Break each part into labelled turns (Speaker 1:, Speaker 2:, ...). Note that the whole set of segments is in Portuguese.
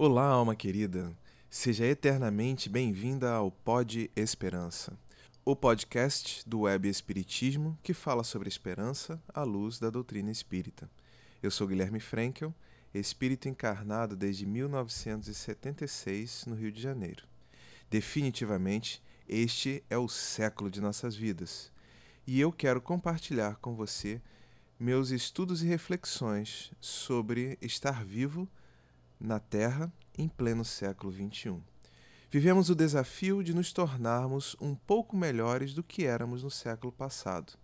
Speaker 1: Olá, alma querida. Seja eternamente bem-vinda ao Pod Esperança, o podcast do Web Espiritismo que fala sobre esperança à luz da doutrina espírita. Eu sou Guilherme Frankel, espírito encarnado desde 1976 no Rio de Janeiro. Definitivamente, este é o século de nossas vidas e eu quero compartilhar com você meus estudos e reflexões sobre estar vivo na Terra em pleno século XXI. Vivemos o desafio de nos tornarmos um pouco melhores do que éramos no século passado.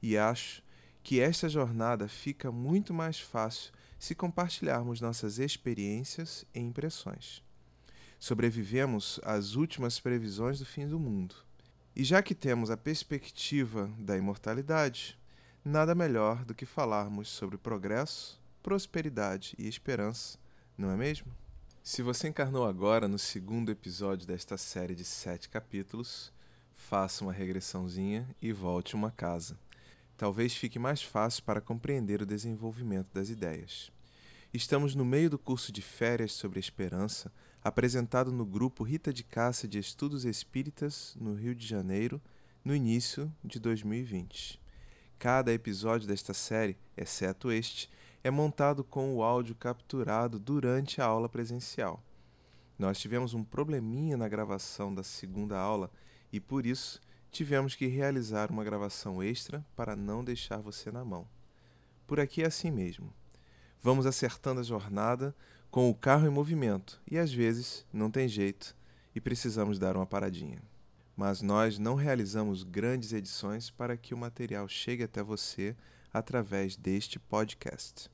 Speaker 1: E acho que esta jornada fica muito mais fácil se compartilharmos nossas experiências e impressões. Sobrevivemos às últimas previsões do fim do mundo. E já que temos a perspectiva da imortalidade, nada melhor do que falarmos sobre progresso, prosperidade e esperança não é mesmo? Se você encarnou agora no segundo episódio desta série de sete capítulos, faça uma regressãozinha e volte uma casa. Talvez fique mais fácil para compreender o desenvolvimento das ideias. Estamos no meio do curso de férias sobre esperança, apresentado no grupo Rita de Cássia de Estudos Espíritas, no Rio de Janeiro, no início de 2020. Cada episódio desta série, exceto este, é montado com o áudio capturado durante a aula presencial. Nós tivemos um probleminha na gravação da segunda aula e por isso tivemos que realizar uma gravação extra para não deixar você na mão. Por aqui é assim mesmo. Vamos acertando a jornada com o carro em movimento e às vezes não tem jeito e precisamos dar uma paradinha. Mas nós não realizamos grandes edições para que o material chegue até você através deste podcast.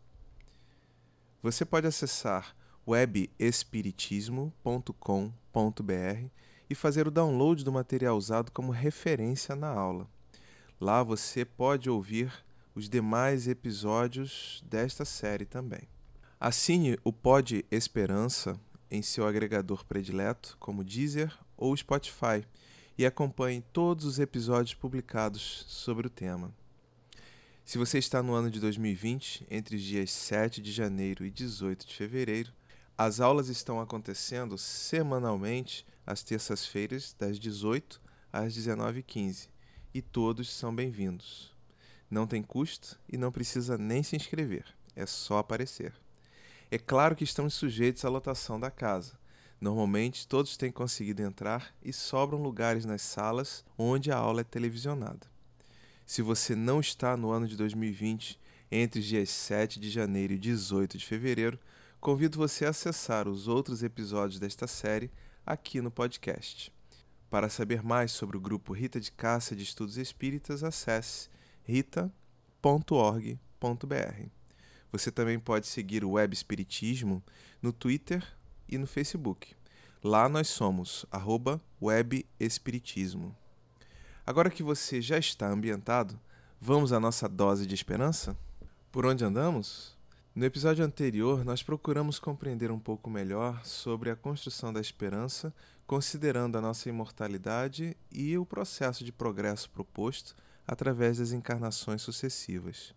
Speaker 1: Você pode acessar webespiritismo.com.br e fazer o download do material usado como referência na aula. Lá você pode ouvir os demais episódios desta série também. Assine o Pod Esperança em seu agregador predileto, como Deezer ou Spotify, e acompanhe todos os episódios publicados sobre o tema. Se você está no ano de 2020, entre os dias 7 de janeiro e 18 de fevereiro, as aulas estão acontecendo semanalmente às terças-feiras, das 18 às 19h15, e todos são bem-vindos. Não tem custo e não precisa nem se inscrever, é só aparecer. É claro que estamos sujeitos à lotação da casa. Normalmente todos têm conseguido entrar e sobram lugares nas salas onde a aula é televisionada. Se você não está no ano de 2020, entre os dias 7 de janeiro e 18 de fevereiro, convido você a acessar os outros episódios desta série aqui no podcast. Para saber mais sobre o grupo Rita de Cássia de Estudos Espíritas, acesse rita.org.br. Você também pode seguir o Web Espiritismo no Twitter e no Facebook. Lá nós somos arroba Web Espiritismo. Agora que você já está ambientado, vamos à nossa dose de esperança? Por onde andamos? No episódio anterior, nós procuramos compreender um pouco melhor sobre a construção da esperança, considerando a nossa imortalidade e o processo de progresso proposto através das encarnações sucessivas.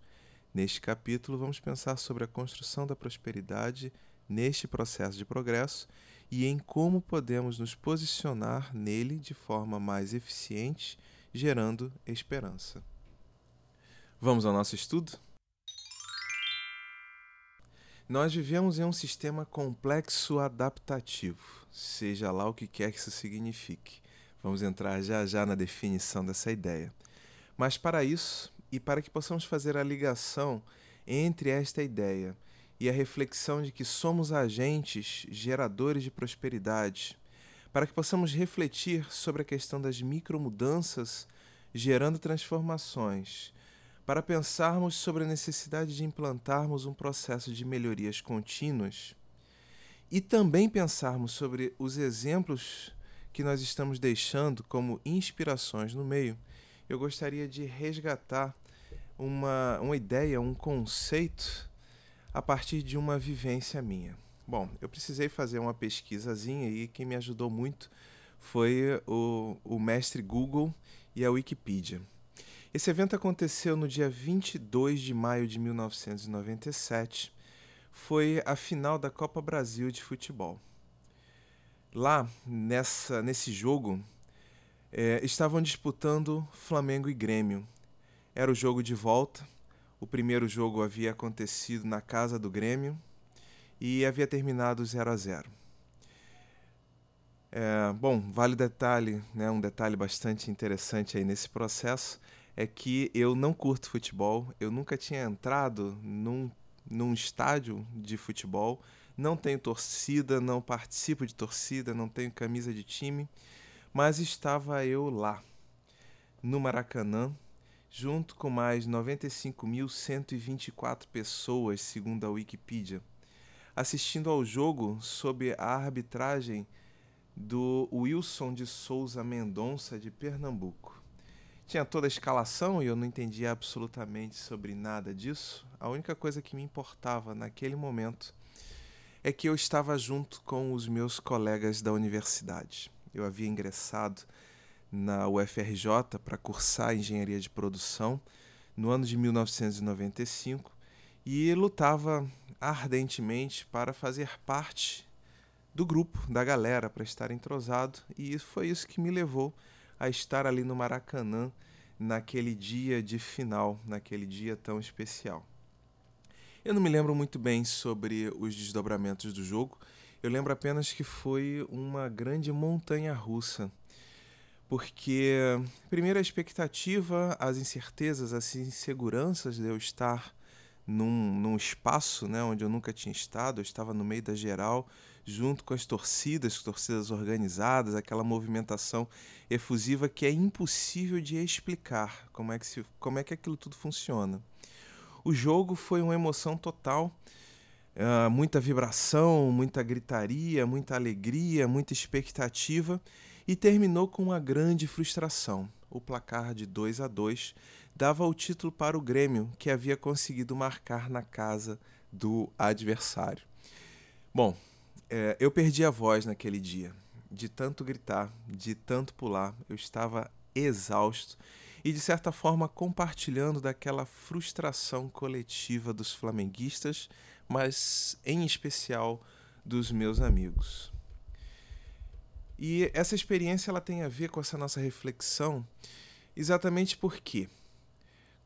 Speaker 1: Neste capítulo, vamos pensar sobre a construção da prosperidade neste processo de progresso e em como podemos nos posicionar nele de forma mais eficiente gerando esperança. Vamos ao nosso estudo? Nós vivemos em um sistema complexo adaptativo, seja lá o que quer que isso signifique. Vamos entrar já já na definição dessa ideia. Mas para isso, e para que possamos fazer a ligação entre esta ideia e a reflexão de que somos agentes geradores de prosperidade, para que possamos refletir sobre a questão das micromudanças gerando transformações, para pensarmos sobre a necessidade de implantarmos um processo de melhorias contínuas e também pensarmos sobre os exemplos que nós estamos deixando como inspirações no meio, eu gostaria de resgatar uma, uma ideia, um conceito a partir de uma vivência minha. Bom, eu precisei fazer uma pesquisazinha e quem me ajudou muito foi o, o mestre Google e a Wikipedia. Esse evento aconteceu no dia 22 de maio de 1997. foi a final da Copa Brasil de futebol. Lá, nessa, nesse jogo, é, estavam disputando Flamengo e Grêmio. Era o jogo de volta. O primeiro jogo havia acontecido na casa do Grêmio e havia terminado 0 a 0. É, bom, vale detalhe, né, um detalhe bastante interessante aí nesse processo é que eu não curto futebol, eu nunca tinha entrado num, num estádio de futebol, não tenho torcida, não participo de torcida, não tenho camisa de time, mas estava eu lá, no Maracanã, junto com mais 95.124 pessoas, segundo a Wikipedia, assistindo ao jogo sob a arbitragem do Wilson de Souza Mendonça, de Pernambuco. Tinha toda a escalação e eu não entendia absolutamente sobre nada disso. A única coisa que me importava naquele momento é que eu estava junto com os meus colegas da universidade. Eu havia ingressado na UFRJ para cursar engenharia de produção no ano de 1995 e lutava ardentemente para fazer parte do grupo, da galera, para estar entrosado, e foi isso que me levou a estar ali no Maracanã naquele dia de final, naquele dia tão especial. Eu não me lembro muito bem sobre os desdobramentos do jogo, eu lembro apenas que foi uma grande montanha russa. Porque, primeiro, a expectativa, as incertezas, as inseguranças de eu estar num, num espaço né, onde eu nunca tinha estado, eu estava no meio da geral, junto com as torcidas, torcidas organizadas, aquela movimentação efusiva que é impossível de explicar como é que, se, como é que aquilo tudo funciona. O jogo foi uma emoção total, uh, muita vibração, muita gritaria, muita alegria, muita expectativa e terminou com uma grande frustração. O placar de 2 a 2 dava o título para o Grêmio, que havia conseguido marcar na casa do adversário. Bom, é, eu perdi a voz naquele dia, de tanto gritar, de tanto pular. Eu estava exausto e, de certa forma, compartilhando daquela frustração coletiva dos flamenguistas, mas em especial dos meus amigos. E essa experiência ela tem a ver com essa nossa reflexão exatamente porque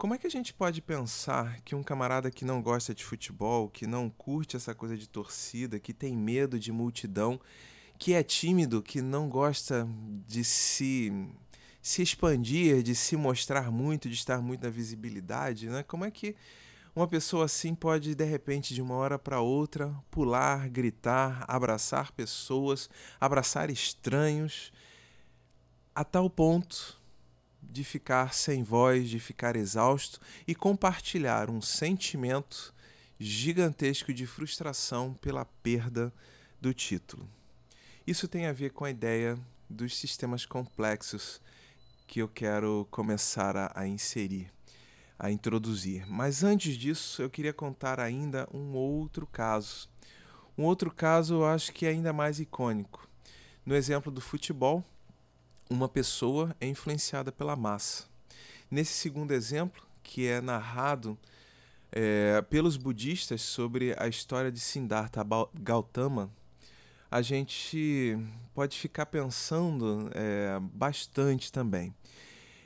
Speaker 1: como é que a gente pode pensar que um camarada que não gosta de futebol, que não curte essa coisa de torcida, que tem medo de multidão, que é tímido, que não gosta de se se expandir, de se mostrar muito, de estar muito na visibilidade, né? Como é que uma pessoa assim pode de repente de uma hora para outra pular, gritar, abraçar pessoas, abraçar estranhos a tal ponto de ficar sem voz, de ficar exausto e compartilhar um sentimento gigantesco de frustração pela perda do título. Isso tem a ver com a ideia dos sistemas complexos que eu quero começar a, a inserir, a introduzir. Mas antes disso, eu queria contar ainda um outro caso. Um outro caso eu acho que é ainda mais icônico. No exemplo do futebol, uma pessoa é influenciada pela massa. Nesse segundo exemplo, que é narrado é, pelos budistas sobre a história de Siddhartha Gautama, a gente pode ficar pensando é, bastante também.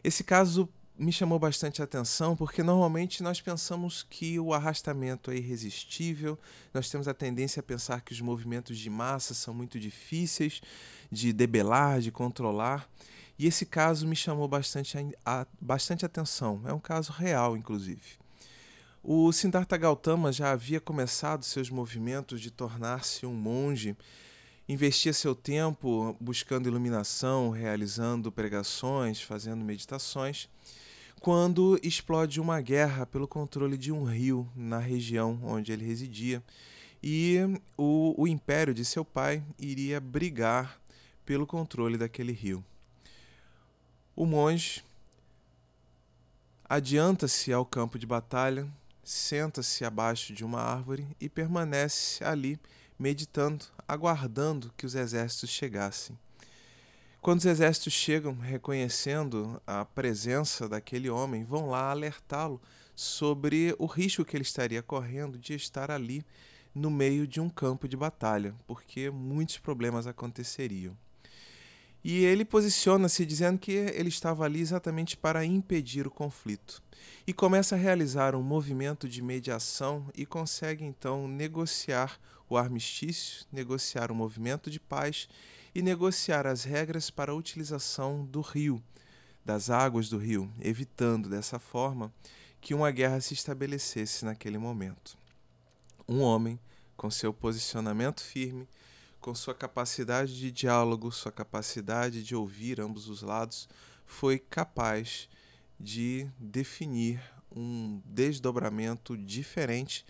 Speaker 1: Esse caso me chamou bastante atenção porque normalmente nós pensamos que o arrastamento é irresistível, nós temos a tendência a pensar que os movimentos de massa são muito difíceis de debelar, de controlar. E esse caso me chamou bastante, a, bastante atenção. É um caso real, inclusive. O Siddhartha Gautama já havia começado seus movimentos de tornar-se um monge, investia seu tempo buscando iluminação, realizando pregações, fazendo meditações, quando explode uma guerra pelo controle de um rio na região onde ele residia. E o, o império de seu pai iria brigar pelo controle daquele rio. O monge adianta-se ao campo de batalha, senta-se abaixo de uma árvore e permanece ali, meditando, aguardando que os exércitos chegassem. Quando os exércitos chegam, reconhecendo a presença daquele homem, vão lá alertá-lo sobre o risco que ele estaria correndo de estar ali no meio de um campo de batalha, porque muitos problemas aconteceriam. E ele posiciona-se dizendo que ele estava ali exatamente para impedir o conflito. E começa a realizar um movimento de mediação e consegue então negociar o armistício, negociar o movimento de paz e negociar as regras para a utilização do rio, das águas do rio, evitando dessa forma que uma guerra se estabelecesse naquele momento. Um homem, com seu posicionamento firme, com sua capacidade de diálogo, sua capacidade de ouvir ambos os lados, foi capaz de definir um desdobramento diferente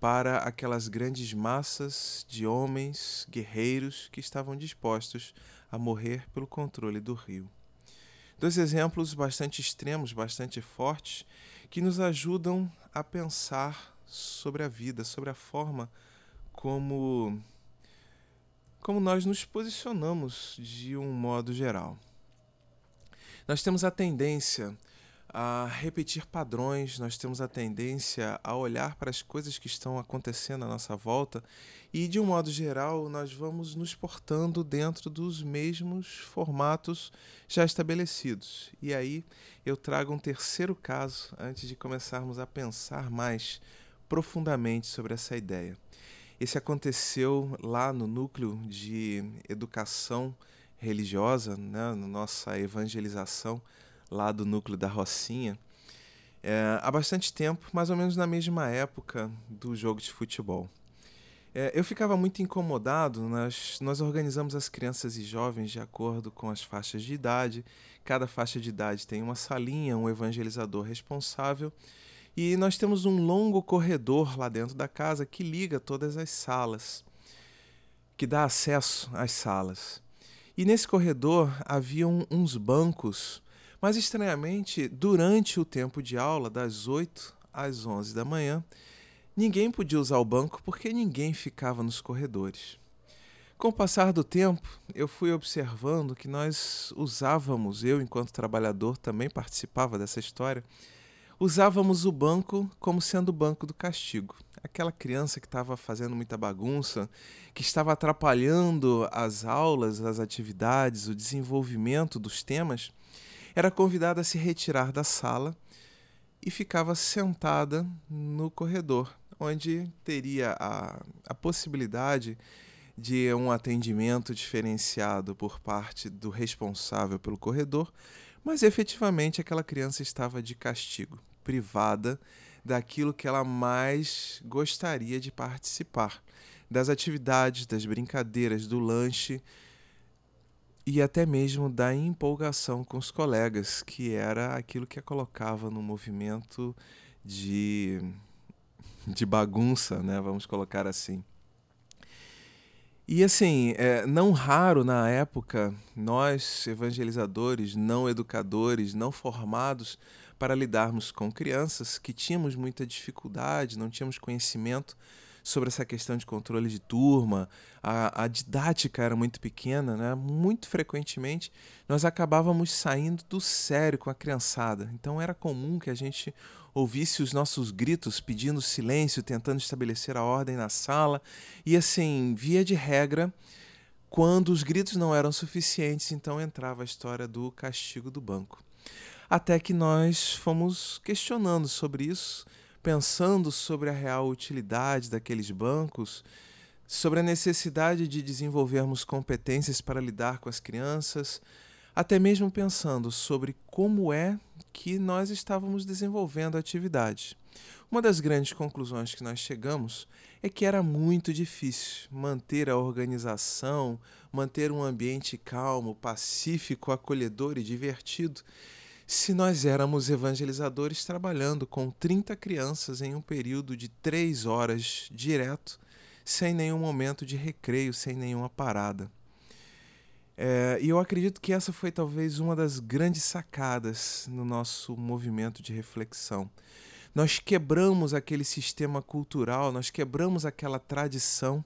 Speaker 1: para aquelas grandes massas de homens guerreiros que estavam dispostos a morrer pelo controle do rio. Dois exemplos bastante extremos, bastante fortes, que nos ajudam a pensar sobre a vida, sobre a forma como como nós nos posicionamos de um modo geral. Nós temos a tendência a repetir padrões, nós temos a tendência a olhar para as coisas que estão acontecendo à nossa volta e, de um modo geral, nós vamos nos portando dentro dos mesmos formatos já estabelecidos. E aí eu trago um terceiro caso antes de começarmos a pensar mais profundamente sobre essa ideia. Esse aconteceu lá no núcleo de educação religiosa, né, na nossa evangelização, lá do núcleo da Rocinha, é, há bastante tempo, mais ou menos na mesma época do jogo de futebol. É, eu ficava muito incomodado, nós, nós organizamos as crianças e jovens de acordo com as faixas de idade, cada faixa de idade tem uma salinha, um evangelizador responsável e nós temos um longo corredor lá dentro da casa que liga todas as salas, que dá acesso às salas. E nesse corredor haviam uns bancos, mas estranhamente, durante o tempo de aula, das 8 às 11 da manhã, ninguém podia usar o banco porque ninguém ficava nos corredores. Com o passar do tempo, eu fui observando que nós usávamos, eu enquanto trabalhador também participava dessa história, usávamos o banco como sendo o banco do castigo. Aquela criança que estava fazendo muita bagunça, que estava atrapalhando as aulas, as atividades, o desenvolvimento dos temas, era convidada a se retirar da sala e ficava sentada no corredor, onde teria a, a possibilidade de um atendimento diferenciado por parte do responsável pelo corredor, mas efetivamente aquela criança estava de castigo, privada daquilo que ela mais gostaria de participar, das atividades, das brincadeiras, do lanche e até mesmo da empolgação com os colegas, que era aquilo que a colocava no movimento de, de bagunça, né? vamos colocar assim. E assim, é, não raro na época, nós, evangelizadores, não educadores, não formados para lidarmos com crianças que tínhamos muita dificuldade, não tínhamos conhecimento sobre essa questão de controle de turma, a, a didática era muito pequena, né? muito frequentemente nós acabávamos saindo do sério com a criançada. Então era comum que a gente ouvisse os nossos gritos pedindo silêncio, tentando estabelecer a ordem na sala. E assim, via de regra, quando os gritos não eram suficientes, então entrava a história do castigo do banco. Até que nós fomos questionando sobre isso, pensando sobre a real utilidade daqueles bancos, sobre a necessidade de desenvolvermos competências para lidar com as crianças, até mesmo pensando sobre como é que nós estávamos desenvolvendo a atividade. Uma das grandes conclusões que nós chegamos é que era muito difícil manter a organização, manter um ambiente calmo, pacífico, acolhedor e divertido se nós éramos evangelizadores trabalhando com 30 crianças em um período de três horas direto, sem nenhum momento de recreio, sem nenhuma parada. É, e eu acredito que essa foi talvez uma das grandes sacadas no nosso movimento de reflexão. Nós quebramos aquele sistema cultural, nós quebramos aquela tradição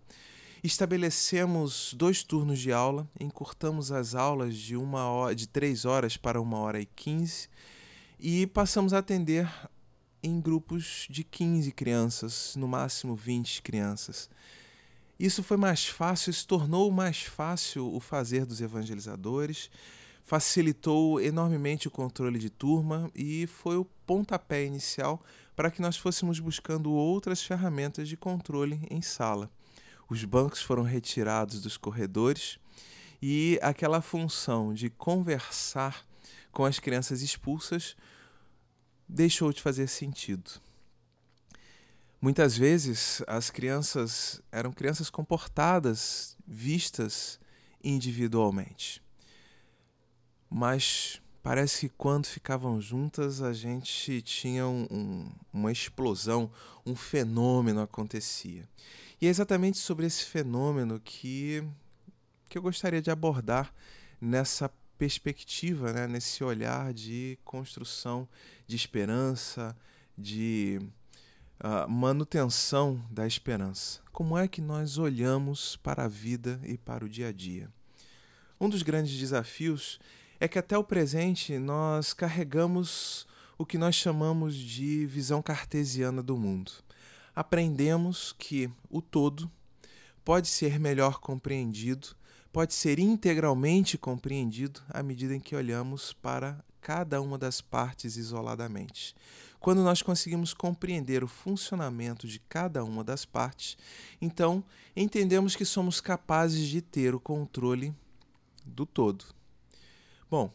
Speaker 1: Estabelecemos dois turnos de aula, encurtamos as aulas de uma hora, de três horas para uma hora e quinze e passamos a atender em grupos de 15 crianças, no máximo 20 crianças. Isso foi mais fácil, se tornou mais fácil o fazer dos evangelizadores, facilitou enormemente o controle de turma e foi o pontapé inicial para que nós fôssemos buscando outras ferramentas de controle em sala. Os bancos foram retirados dos corredores e aquela função de conversar com as crianças expulsas deixou de fazer sentido. Muitas vezes as crianças eram crianças comportadas, vistas individualmente. Mas parece que quando ficavam juntas a gente tinha um, um, uma explosão, um fenômeno acontecia. E é exatamente sobre esse fenômeno que, que eu gostaria de abordar nessa perspectiva, né, nesse olhar de construção de esperança, de uh, manutenção da esperança. Como é que nós olhamos para a vida e para o dia a dia? Um dos grandes desafios é que até o presente nós carregamos o que nós chamamos de visão cartesiana do mundo. Aprendemos que o todo pode ser melhor compreendido pode ser integralmente compreendido à medida em que olhamos para cada uma das partes isoladamente. Quando nós conseguimos compreender o funcionamento de cada uma das partes, então entendemos que somos capazes de ter o controle do todo. Bom,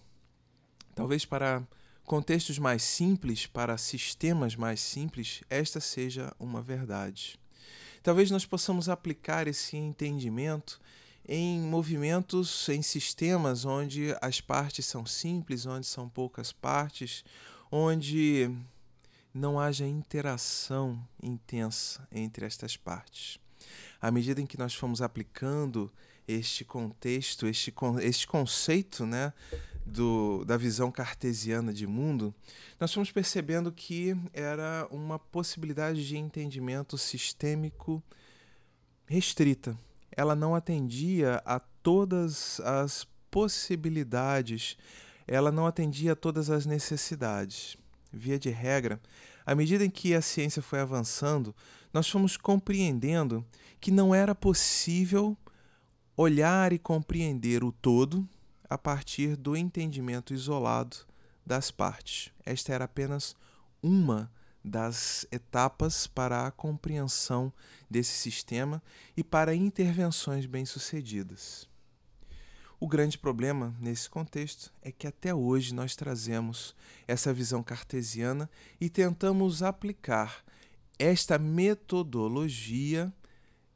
Speaker 1: talvez para contextos mais simples, para sistemas mais simples, esta seja uma verdade. Talvez nós possamos aplicar esse entendimento em movimentos, em sistemas onde as partes são simples, onde são poucas partes, onde não haja interação intensa entre estas partes. À medida em que nós fomos aplicando este contexto, este, este conceito né, do, da visão cartesiana de mundo, nós fomos percebendo que era uma possibilidade de entendimento sistêmico restrita ela não atendia a todas as possibilidades, ela não atendia a todas as necessidades. Via de regra, à medida em que a ciência foi avançando, nós fomos compreendendo que não era possível olhar e compreender o todo a partir do entendimento isolado das partes. Esta era apenas uma das etapas para a compreensão desse sistema e para intervenções bem-sucedidas. O grande problema nesse contexto é que até hoje nós trazemos essa visão cartesiana e tentamos aplicar esta metodologia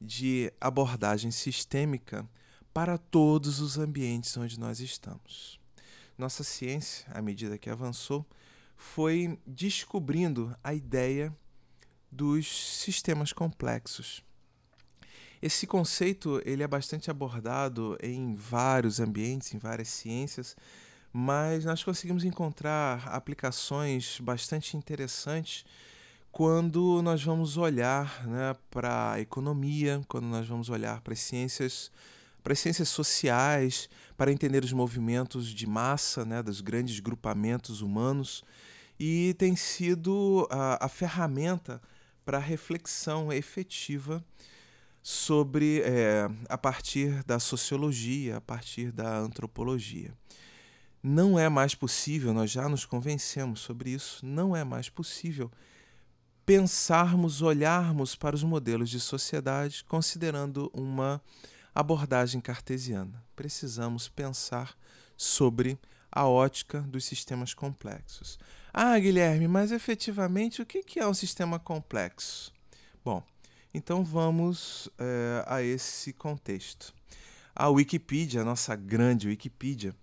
Speaker 1: de abordagem sistêmica para todos os ambientes onde nós estamos. Nossa ciência, à medida que avançou, foi descobrindo a ideia dos sistemas complexos. Esse conceito ele é bastante abordado em vários ambientes, em várias ciências, mas nós conseguimos encontrar aplicações bastante interessantes quando nós vamos olhar né, para a economia, quando nós vamos olhar para as ciências, para as ciências sociais, para entender os movimentos de massa, né, dos grandes grupamentos humanos e tem sido a, a ferramenta para reflexão efetiva sobre é, a partir da sociologia, a partir da antropologia. Não é mais possível, nós já nos convencemos sobre isso, não é mais possível pensarmos, olharmos para os modelos de sociedade considerando uma abordagem cartesiana. Precisamos pensar sobre a ótica dos sistemas complexos. Ah, Guilherme, mas efetivamente o que é um sistema complexo? Bom, então vamos é, a esse contexto. A Wikipedia, a nossa grande Wikipedia,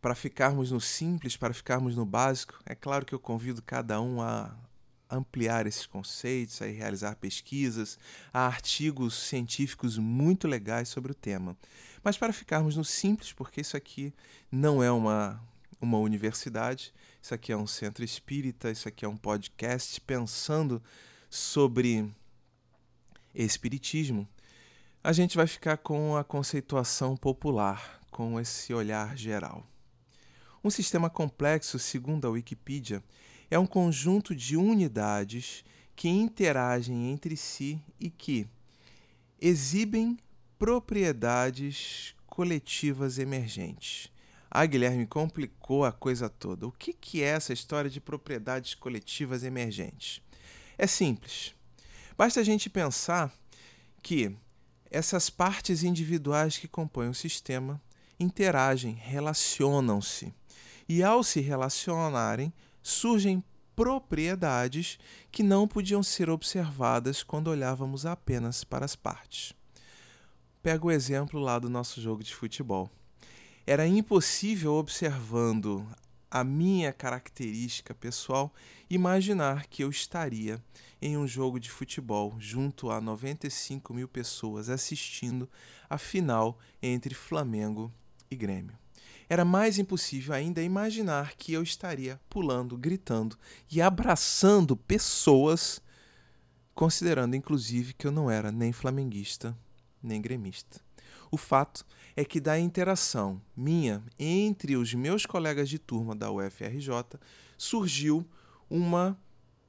Speaker 1: para ficarmos no simples, para ficarmos no básico, é claro que eu convido cada um a ampliar esses conceitos, a realizar pesquisas, há artigos científicos muito legais sobre o tema. Mas para ficarmos no simples, porque isso aqui não é uma, uma universidade, isso aqui é um centro espírita, isso aqui é um podcast pensando sobre espiritismo. A gente vai ficar com a conceituação popular, com esse olhar geral. Um sistema complexo, segundo a Wikipedia, é um conjunto de unidades que interagem entre si e que exibem propriedades coletivas emergentes. Ah, Guilherme, complicou a coisa toda. O que, que é essa história de propriedades coletivas emergentes? É simples. Basta a gente pensar que essas partes individuais que compõem o sistema interagem, relacionam-se. E ao se relacionarem, surgem propriedades que não podiam ser observadas quando olhávamos apenas para as partes. Pega o exemplo lá do nosso jogo de futebol. Era impossível, observando a minha característica pessoal, imaginar que eu estaria em um jogo de futebol junto a 95 mil pessoas assistindo a final entre Flamengo e Grêmio. Era mais impossível ainda imaginar que eu estaria pulando, gritando e abraçando pessoas, considerando inclusive que eu não era nem flamenguista nem gremista. O fato é que da interação minha entre os meus colegas de turma da UFRJ surgiu uma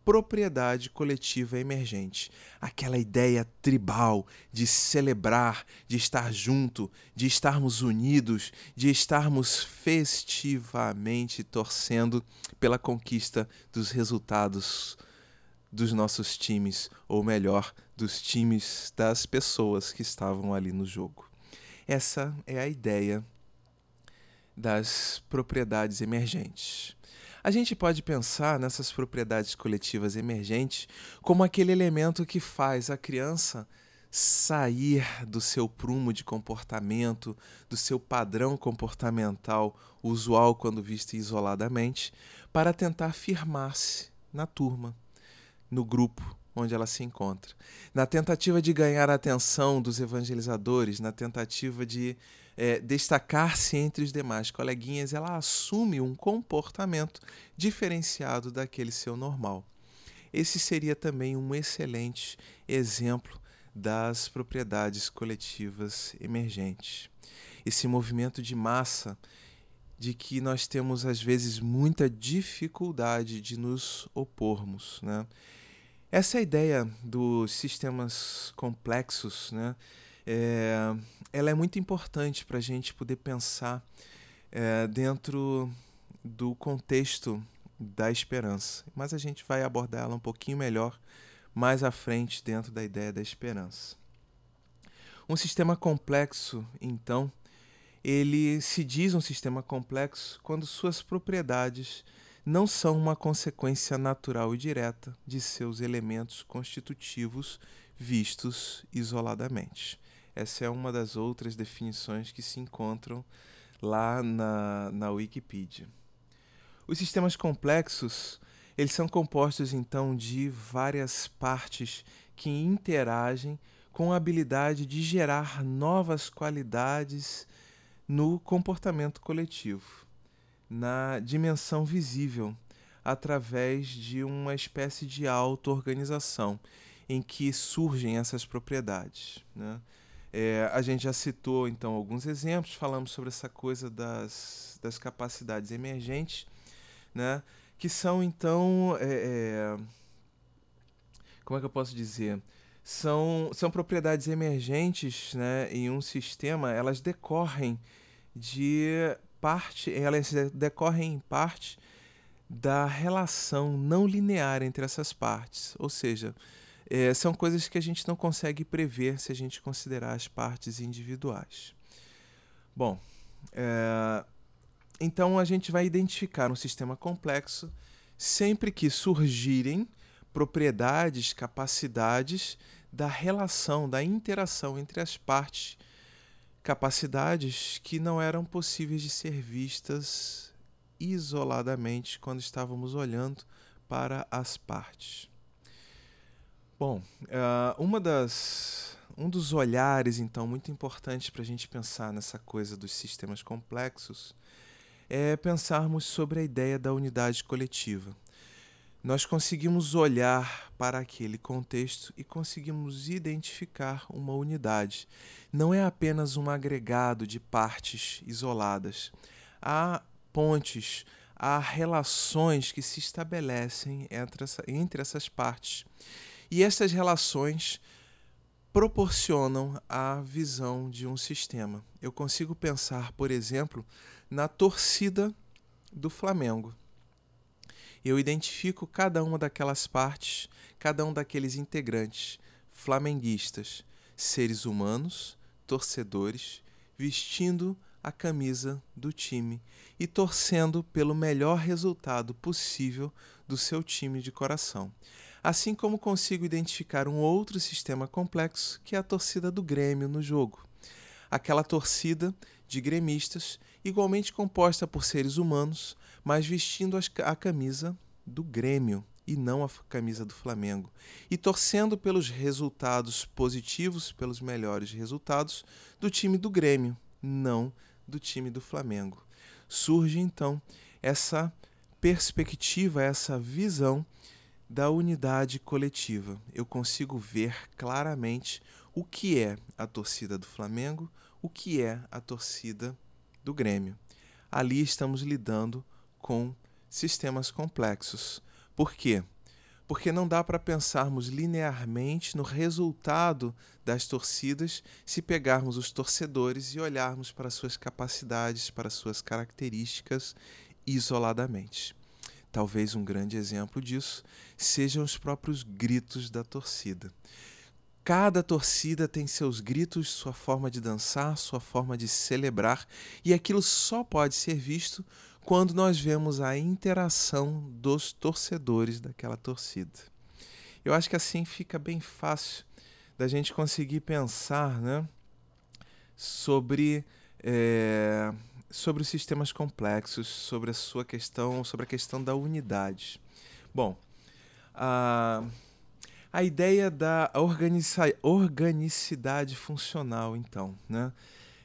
Speaker 1: propriedade coletiva emergente. Aquela ideia tribal de celebrar, de estar junto, de estarmos unidos, de estarmos festivamente torcendo pela conquista dos resultados dos nossos times, ou melhor, dos times das pessoas que estavam ali no jogo. Essa é a ideia das propriedades emergentes. A gente pode pensar nessas propriedades coletivas emergentes como aquele elemento que faz a criança sair do seu prumo de comportamento, do seu padrão comportamental usual quando vista isoladamente, para tentar firmar-se na turma, no grupo onde ela se encontra. Na tentativa de ganhar a atenção dos evangelizadores, na tentativa de é, destacar-se entre os demais coleguinhas, ela assume um comportamento diferenciado daquele seu normal. Esse seria também um excelente exemplo das propriedades coletivas emergentes. Esse movimento de massa de que nós temos às vezes muita dificuldade de nos opormos, né? Essa ideia dos sistemas complexos, né? é, ela é muito importante para a gente poder pensar é, dentro do contexto da esperança. Mas a gente vai abordar ela um pouquinho melhor mais à frente dentro da ideia da esperança. Um sistema complexo, então, ele se diz um sistema complexo quando suas propriedades não são uma consequência natural e direta de seus elementos constitutivos vistos isoladamente. Essa é uma das outras definições que se encontram lá na, na Wikipedia. Os sistemas complexos eles são compostos então de várias partes que interagem com a habilidade de gerar novas qualidades no comportamento coletivo, na dimensão visível, através de uma espécie de auto-organização em que surgem essas propriedades. Né? É, a gente já citou então alguns exemplos, falamos sobre essa coisa das, das capacidades emergentes, né? que são então. É, é, como é que eu posso dizer? São, são propriedades emergentes né, em um sistema, elas decorrem de parte, elas decorrem em parte da relação não linear entre essas partes. Ou seja, é, são coisas que a gente não consegue prever se a gente considerar as partes individuais. Bom, é, então a gente vai identificar um sistema complexo sempre que surgirem propriedades, capacidades da relação, da interação entre as partes, capacidades que não eram possíveis de ser vistas isoladamente quando estávamos olhando para as partes. Bom, uh, uma das, um dos olhares, então, muito importantes para a gente pensar nessa coisa dos sistemas complexos é pensarmos sobre a ideia da unidade coletiva. Nós conseguimos olhar para aquele contexto e conseguimos identificar uma unidade. Não é apenas um agregado de partes isoladas. Há pontes, há relações que se estabelecem entre, essa, entre essas partes. E essas relações proporcionam a visão de um sistema. Eu consigo pensar, por exemplo, na torcida do Flamengo. Eu identifico cada uma daquelas partes, cada um daqueles integrantes flamenguistas, seres humanos, torcedores, vestindo a camisa do time e torcendo pelo melhor resultado possível do seu time de coração assim como consigo identificar um outro sistema complexo que é a torcida do Grêmio no jogo. Aquela torcida de gremistas, igualmente composta por seres humanos, mas vestindo a camisa do Grêmio e não a camisa do Flamengo, e torcendo pelos resultados positivos, pelos melhores resultados do time do Grêmio, não do time do Flamengo. Surge então essa perspectiva, essa visão da unidade coletiva. Eu consigo ver claramente o que é a torcida do Flamengo, o que é a torcida do Grêmio. Ali estamos lidando com sistemas complexos. Por quê? Porque não dá para pensarmos linearmente no resultado das torcidas se pegarmos os torcedores e olharmos para suas capacidades, para suas características isoladamente. Talvez um grande exemplo disso sejam os próprios gritos da torcida. Cada torcida tem seus gritos, sua forma de dançar, sua forma de celebrar, e aquilo só pode ser visto quando nós vemos a interação dos torcedores daquela torcida. Eu acho que assim fica bem fácil da gente conseguir pensar né, sobre é, sobre os sistemas complexos, sobre a sua questão, sobre a questão da unidade. Bom, a, a ideia da organicidade funcional, então, né?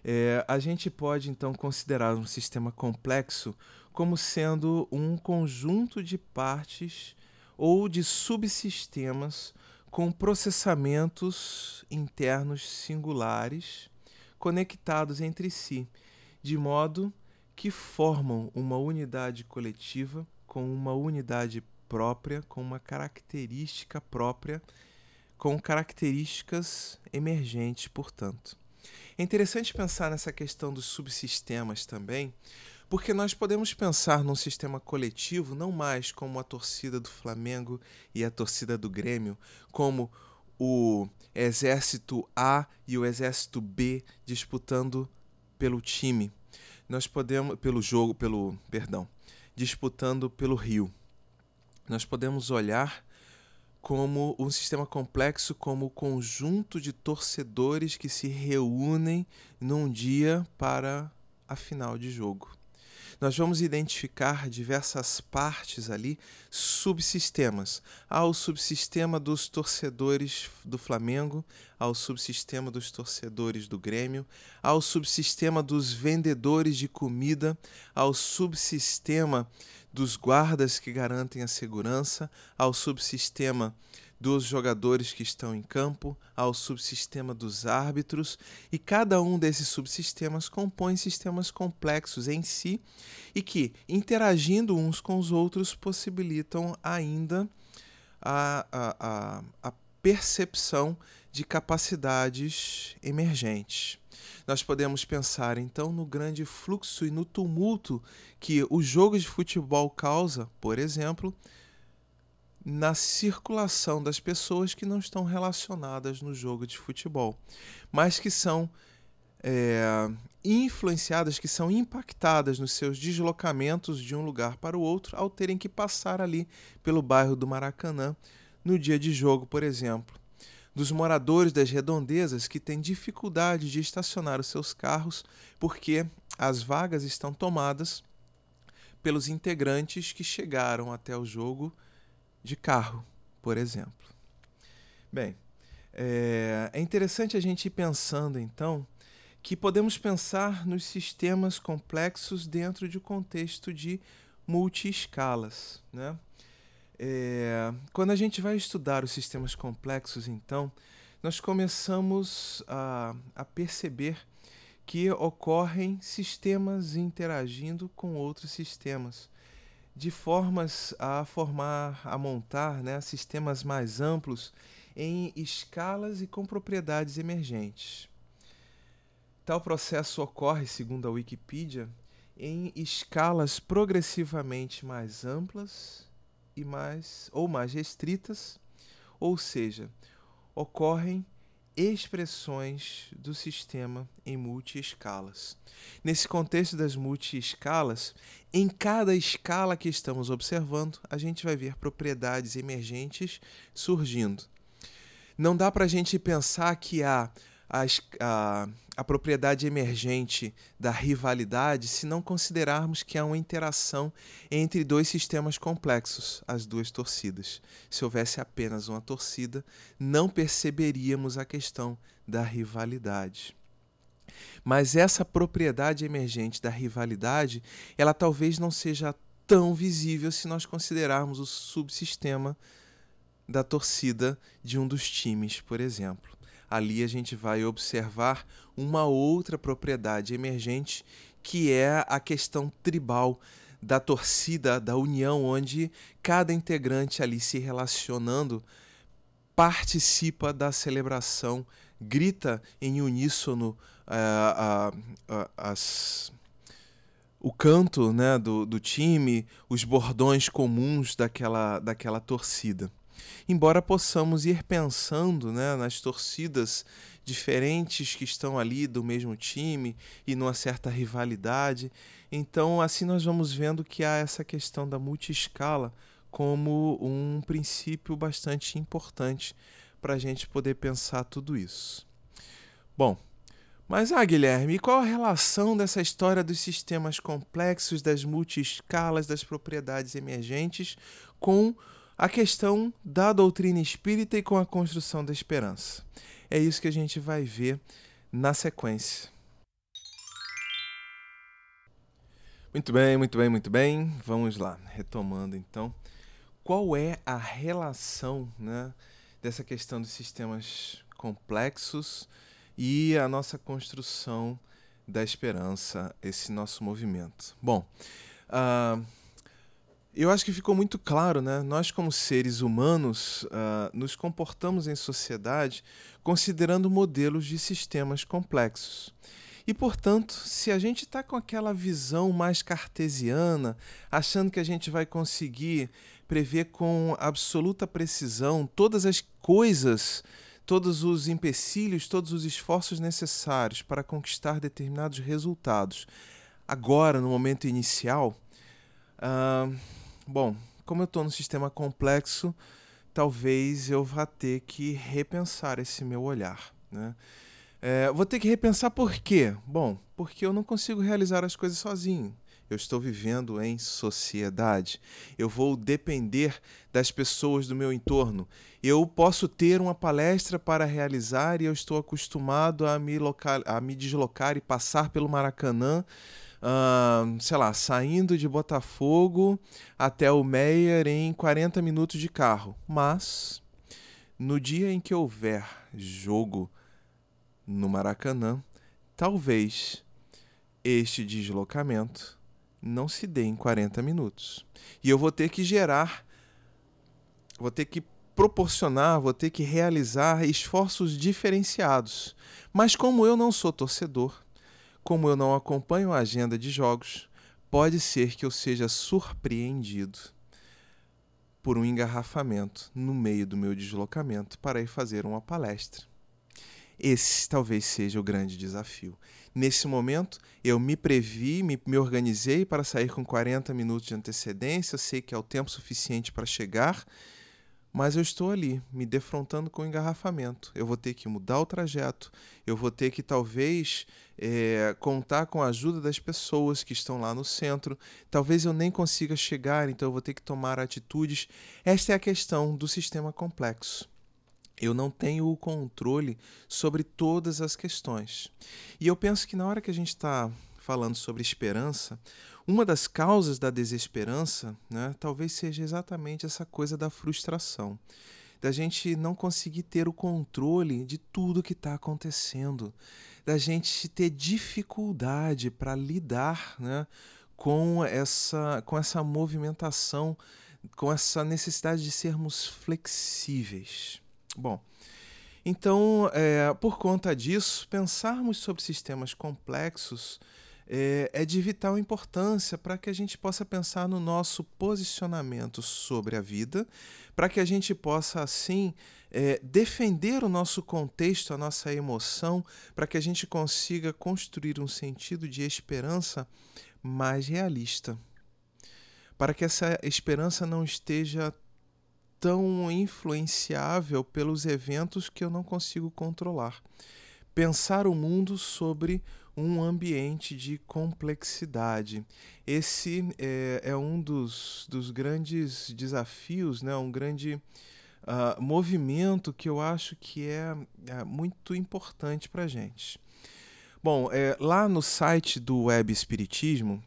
Speaker 1: É, a gente pode então considerar um sistema complexo como sendo um conjunto de partes ou de subsistemas com processamentos internos singulares conectados entre si de modo que formam uma unidade coletiva com uma unidade própria, com uma característica própria, com características emergentes, portanto. É interessante pensar nessa questão dos subsistemas também, porque nós podemos pensar num sistema coletivo não mais como a torcida do Flamengo e a torcida do Grêmio, como o exército A e o exército B disputando pelo time. Nós podemos pelo jogo, pelo, perdão, disputando pelo Rio. Nós podemos olhar como um sistema complexo como o conjunto de torcedores que se reúnem num dia para a final de jogo nós vamos identificar diversas partes ali, subsistemas. Há o subsistema dos torcedores do Flamengo, há o subsistema dos torcedores do Grêmio, há o subsistema dos vendedores de comida, há o subsistema dos guardas que garantem a segurança, ao subsistema dos jogadores que estão em campo, ao subsistema dos árbitros, e cada um desses subsistemas compõe sistemas complexos em si e que, interagindo uns com os outros, possibilitam ainda a, a, a, a percepção de capacidades emergentes. Nós podemos pensar então no grande fluxo e no tumulto que o jogo de futebol causa, por exemplo, na circulação das pessoas que não estão relacionadas no jogo de futebol, mas que são é, influenciadas, que são impactadas nos seus deslocamentos de um lugar para o outro ao terem que passar ali pelo bairro do Maracanã no dia de jogo, por exemplo. Dos moradores das redondezas que têm dificuldade de estacionar os seus carros porque as vagas estão tomadas pelos integrantes que chegaram até o jogo de carro, por exemplo. Bem, é, é interessante a gente ir pensando então que podemos pensar nos sistemas complexos dentro de um contexto de multi-escalas. Né? É, quando a gente vai estudar os sistemas complexos, então, nós começamos a, a perceber que ocorrem sistemas interagindo com outros sistemas de formas a formar, a montar né, sistemas mais amplos em escalas e com propriedades emergentes. Tal processo ocorre, segundo a Wikipedia, em escalas progressivamente mais amplas e mais ou mais restritas, ou seja, ocorrem expressões do sistema em multiescalas. Nesse contexto das multiescalas, em cada escala que estamos observando, a gente vai ver propriedades emergentes surgindo. Não dá para a gente pensar que há a, a, a propriedade emergente da rivalidade se não considerarmos que há uma interação entre dois sistemas complexos, as duas torcidas. Se houvesse apenas uma torcida, não perceberíamos a questão da rivalidade. Mas essa propriedade emergente da rivalidade, ela talvez não seja tão visível se nós considerarmos o subsistema da torcida de um dos times, por exemplo ali a gente vai observar uma outra propriedade emergente que é a questão tribal da torcida, da união, onde cada integrante ali se relacionando participa da celebração, grita em uníssono uh, uh, uh, as, o canto né, do, do time, os bordões comuns daquela, daquela torcida embora possamos ir pensando né, nas torcidas diferentes que estão ali do mesmo time e numa certa rivalidade. Então, assim, nós vamos vendo que há essa questão da multiescala como um princípio bastante importante para a gente poder pensar tudo isso. Bom, mas ah, Guilherme, qual a relação dessa história dos sistemas complexos, das multiescalas, das propriedades emergentes com a questão da doutrina espírita e com a construção da esperança. É isso que a gente vai ver na sequência. Muito bem, muito bem, muito bem. Vamos lá, retomando então. Qual é a relação né, dessa questão dos sistemas complexos e a nossa construção da esperança, esse nosso movimento? Bom, uh, eu acho que ficou muito claro, né? Nós, como seres humanos, uh, nos comportamos em sociedade considerando modelos de sistemas complexos. E, portanto, se a gente está com aquela visão mais cartesiana, achando que a gente vai conseguir prever com absoluta precisão todas as coisas, todos os empecilhos, todos os esforços necessários para conquistar determinados resultados, agora, no momento inicial. Uh, Bom, como eu estou no sistema complexo, talvez eu vá ter que repensar esse meu olhar. Né? É, vou ter que repensar por quê? Bom, porque eu não consigo realizar as coisas sozinho. Eu estou vivendo em sociedade. Eu vou depender das pessoas do meu entorno. Eu posso ter uma palestra para realizar e eu estou acostumado a me, local, a me deslocar e passar pelo Maracanã uh, sei lá, saindo de Botafogo até o Meier em 40 minutos de carro. Mas no dia em que houver jogo no Maracanã, talvez este deslocamento não se dê em 40 minutos. E eu vou ter que gerar, vou ter que proporcionar, vou ter que realizar esforços diferenciados. Mas como eu não sou torcedor, como eu não acompanho a agenda de jogos, pode ser que eu seja surpreendido por um engarrafamento no meio do meu deslocamento para ir fazer uma palestra. Esse talvez seja o grande desafio. Nesse momento, eu me previ, me, me organizei para sair com 40 minutos de antecedência, sei que é o tempo suficiente para chegar mas eu estou ali, me defrontando com o engarrafamento. Eu vou ter que mudar o trajeto, eu vou ter que talvez é, contar com a ajuda das pessoas que estão lá no centro. Talvez eu nem consiga chegar, então eu vou ter que tomar atitudes. Esta é a questão do sistema complexo. Eu não tenho o controle sobre todas as questões. E eu penso que na hora que a gente está falando sobre esperança, uma das causas da desesperança, né, talvez seja exatamente essa coisa da frustração, da gente não conseguir ter o controle de tudo que está acontecendo, da gente ter dificuldade para lidar né, com essa, com essa movimentação, com essa necessidade de sermos flexíveis. Bom, então, é, por conta disso, pensarmos sobre sistemas complexos é, é de vital importância para que a gente possa pensar no nosso posicionamento sobre a vida, para que a gente possa, assim, é, defender o nosso contexto, a nossa emoção, para que a gente consiga construir um sentido de esperança mais realista. Para que essa esperança não esteja tão influenciável pelos eventos que eu não consigo controlar. Pensar o mundo sobre um ambiente de complexidade. Esse é, é um dos, dos grandes desafios, né? um grande uh, movimento que eu acho que é, é muito importante para a gente. Bom, é, lá no site do Web Espiritismo,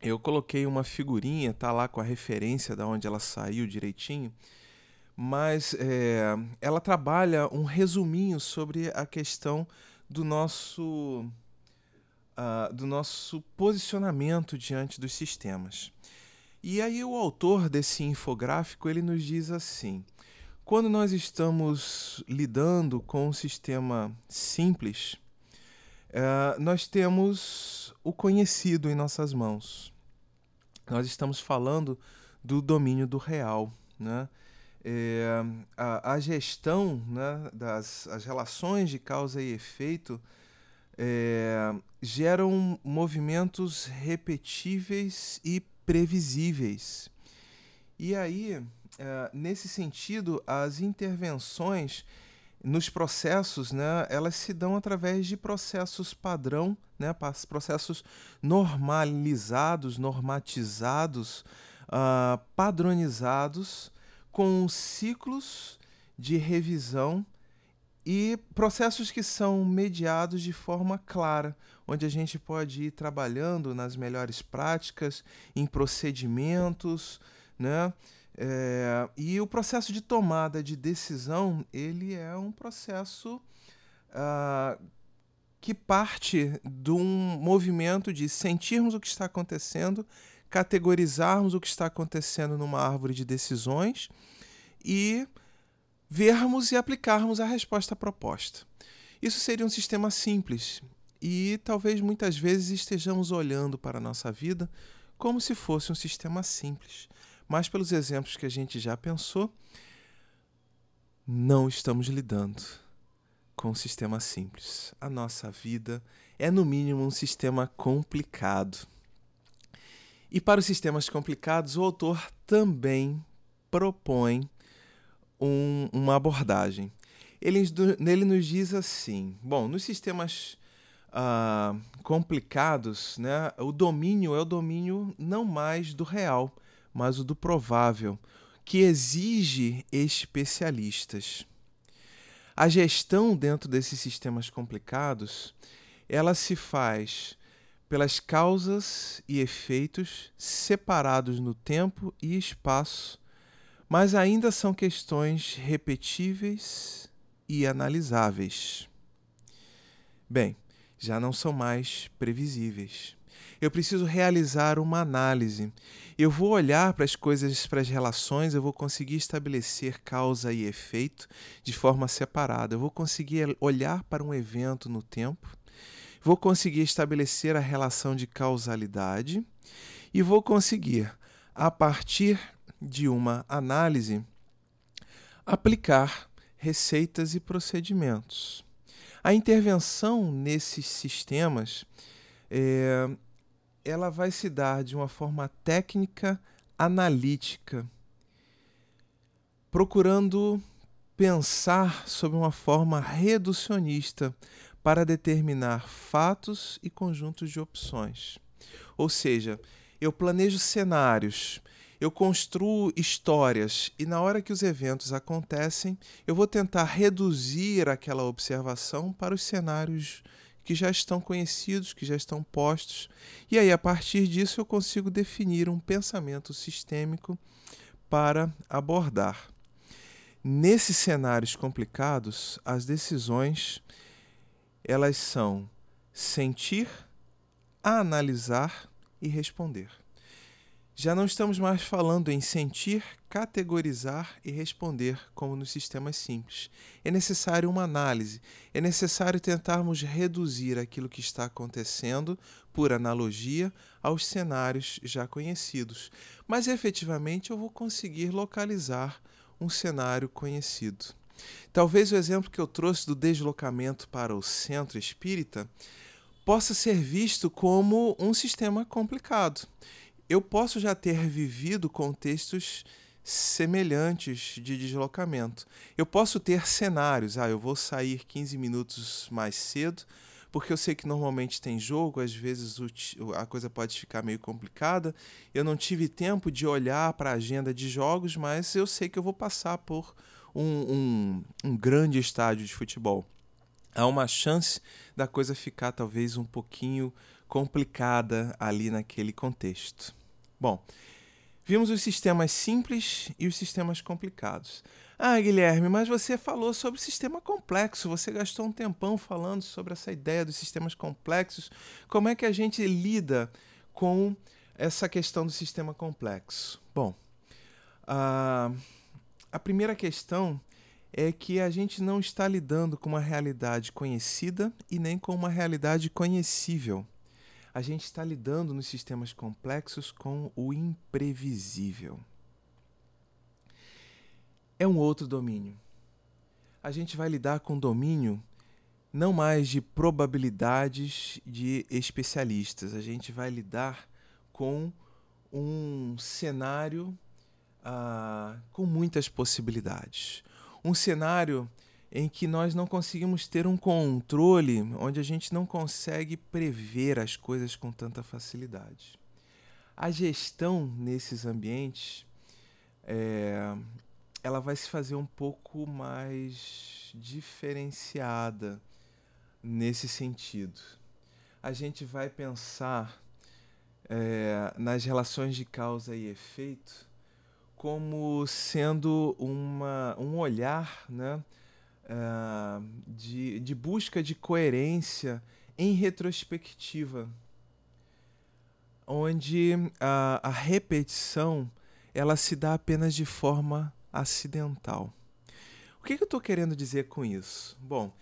Speaker 1: eu coloquei uma figurinha, tá lá com a referência da onde ela saiu direitinho, mas é, ela trabalha um resuminho sobre a questão do nosso uh, do nosso posicionamento diante dos sistemas. E aí o autor desse infográfico ele nos diz assim: quando nós estamos lidando com um sistema simples, uh, nós temos o conhecido em nossas mãos. Nós estamos falando do domínio do real, né? É, a, a, gestão né, das as relações de causa e efeito é, geram movimentos repetíveis e previsíveis. E aí, é, nesse sentido, as intervenções nos processos, né, elas se dão através de processos padrão, né, processos normalizados, normatizados, uh, padronizados, com ciclos de revisão e processos que são mediados de forma clara, onde a gente pode ir trabalhando nas melhores práticas, em procedimentos, né? É, e o processo de tomada de decisão ele é um processo uh, que parte de um movimento de sentirmos o que está acontecendo, categorizarmos o que está acontecendo numa árvore de decisões e vermos e aplicarmos a resposta proposta. Isso seria um sistema simples e talvez muitas vezes estejamos olhando para a nossa vida como se fosse um sistema simples. Mas, pelos exemplos que a gente já pensou, não estamos lidando com um sistema simples. A nossa vida é, no mínimo, um sistema complicado. E para os sistemas complicados, o autor também propõe um, uma abordagem. Ele, nele nos diz assim: bom, nos sistemas uh, complicados, né, o domínio é o domínio não mais do real, mas o do provável, que exige especialistas. A gestão dentro desses sistemas complicados, ela se faz pelas causas e efeitos separados no tempo e espaço mas ainda são questões repetíveis e analisáveis. Bem, já não são mais previsíveis. Eu preciso realizar uma análise. Eu vou olhar para as coisas, para as relações, eu vou conseguir estabelecer causa e efeito de forma separada. Eu vou conseguir olhar para um evento no tempo, vou conseguir estabelecer a relação de causalidade e vou conseguir, a partir de uma análise, aplicar receitas e procedimentos. A intervenção nesses sistemas é, ela vai se dar de uma forma técnica, analítica, procurando pensar sob uma forma reducionista para determinar fatos e conjuntos de opções. Ou seja, eu planejo cenários, eu construo histórias e na hora que os eventos acontecem, eu vou tentar reduzir aquela observação para os cenários que já estão conhecidos, que já estão postos, e aí a partir disso eu consigo definir um pensamento sistêmico para abordar. Nesses cenários complicados, as decisões elas são sentir, analisar e responder. Já não estamos mais falando em sentir, categorizar e responder como nos sistemas simples. É necessário uma análise, é necessário tentarmos reduzir aquilo que está acontecendo, por analogia, aos cenários já conhecidos. Mas efetivamente eu vou conseguir localizar um cenário conhecido. Talvez o exemplo que eu trouxe do deslocamento para o centro espírita possa ser visto como um sistema complicado eu posso já ter vivido contextos semelhantes de deslocamento. Eu posso ter cenários, ah, eu vou sair 15 minutos mais cedo, porque eu sei que normalmente tem jogo, às vezes a coisa pode ficar meio complicada. Eu não tive tempo de olhar para a agenda de jogos, mas eu sei que eu vou passar por um, um, um grande estádio de futebol. Há uma chance da coisa ficar talvez um pouquinho complicada ali naquele contexto. Bom, vimos os sistemas simples e os sistemas complicados. Ah, Guilherme, mas você falou sobre sistema complexo, você gastou um tempão falando sobre essa ideia dos sistemas complexos. Como é que a gente lida com essa questão do sistema complexo? Bom, a, a primeira questão é que a gente não está lidando com uma realidade conhecida e nem com uma realidade conhecível a gente está lidando nos sistemas complexos com o imprevisível. É um outro domínio. A gente vai lidar com domínio não mais de probabilidades de especialistas, a gente vai lidar com um cenário uh, com muitas possibilidades. Um cenário em que nós não conseguimos ter um controle, onde a gente não consegue prever as coisas com tanta facilidade. A gestão nesses ambientes é, ela vai se fazer um pouco mais diferenciada nesse sentido. A gente vai pensar é, nas relações de causa e efeito como sendo uma, um olhar, né? uh, de, de busca de coerência em retrospectiva, onde a, a repetição ela se dá apenas de forma acidental. O que, que eu estou querendo dizer com isso? Bom,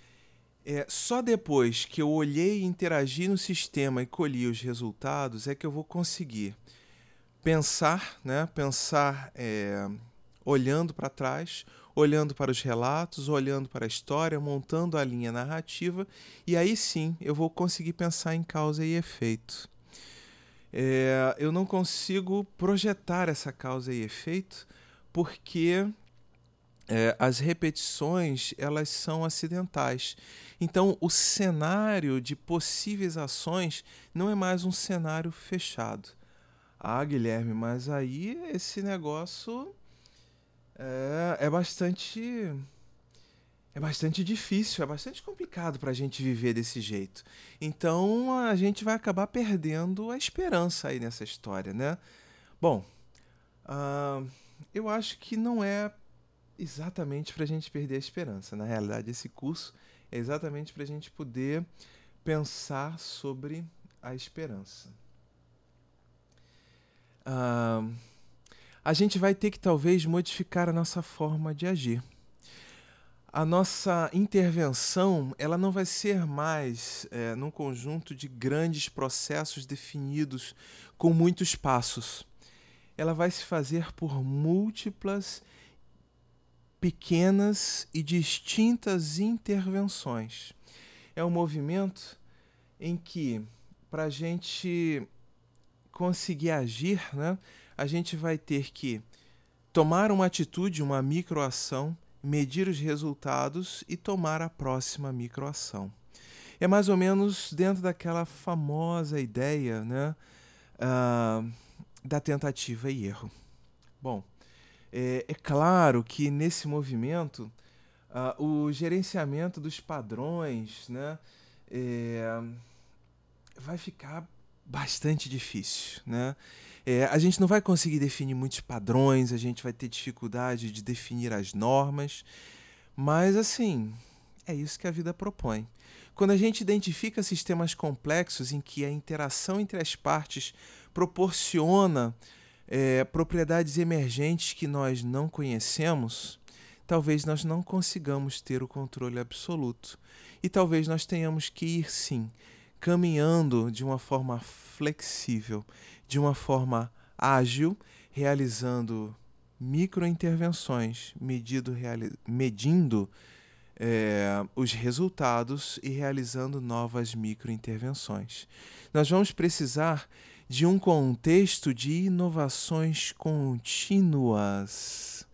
Speaker 1: é, só depois que eu olhei e interagi no sistema e colhi os resultados é que eu vou conseguir pensar, né? Pensar é, olhando para trás, olhando para os relatos, olhando para a história, montando a linha narrativa, e aí sim eu vou conseguir pensar em causa e efeito. É, eu não consigo projetar essa causa e efeito porque é, as repetições elas são acidentais. Então o cenário de possíveis ações não é mais um cenário fechado. Ah, Guilherme, mas aí esse negócio é, é bastante. É bastante difícil, é bastante complicado para a gente viver desse jeito. Então a gente vai acabar perdendo a esperança aí nessa história, né? Bom, uh, eu acho que não é exatamente para a gente perder a esperança. Na realidade, esse curso é exatamente para a gente poder pensar sobre a esperança. Uh, a gente vai ter que talvez modificar a nossa forma de agir. A nossa intervenção ela não vai ser mais é, num conjunto de grandes processos definidos com muitos passos. Ela vai se fazer por múltiplas, pequenas e distintas intervenções. É um movimento em que, para a gente conseguir agir, né, a gente vai ter que tomar uma atitude, uma microação, medir os resultados e tomar a próxima microação. É mais ou menos dentro daquela famosa ideia né, uh, da tentativa e erro. Bom, é, é claro que nesse movimento uh, o gerenciamento dos padrões né, é, vai ficar bastante difícil. Né? É, a gente não vai conseguir definir muitos padrões, a gente vai ter dificuldade de definir as normas, mas assim, é isso que a vida propõe. Quando a gente identifica sistemas complexos em que a interação entre as partes proporciona é, propriedades emergentes que nós não conhecemos, talvez nós não consigamos ter o controle absoluto. E talvez nós tenhamos que ir, sim, caminhando de uma forma flexível, de uma forma ágil, realizando microintervenções, medindo, medindo é, os resultados e realizando novas microintervenções. Nós vamos precisar de um contexto de inovações contínuas.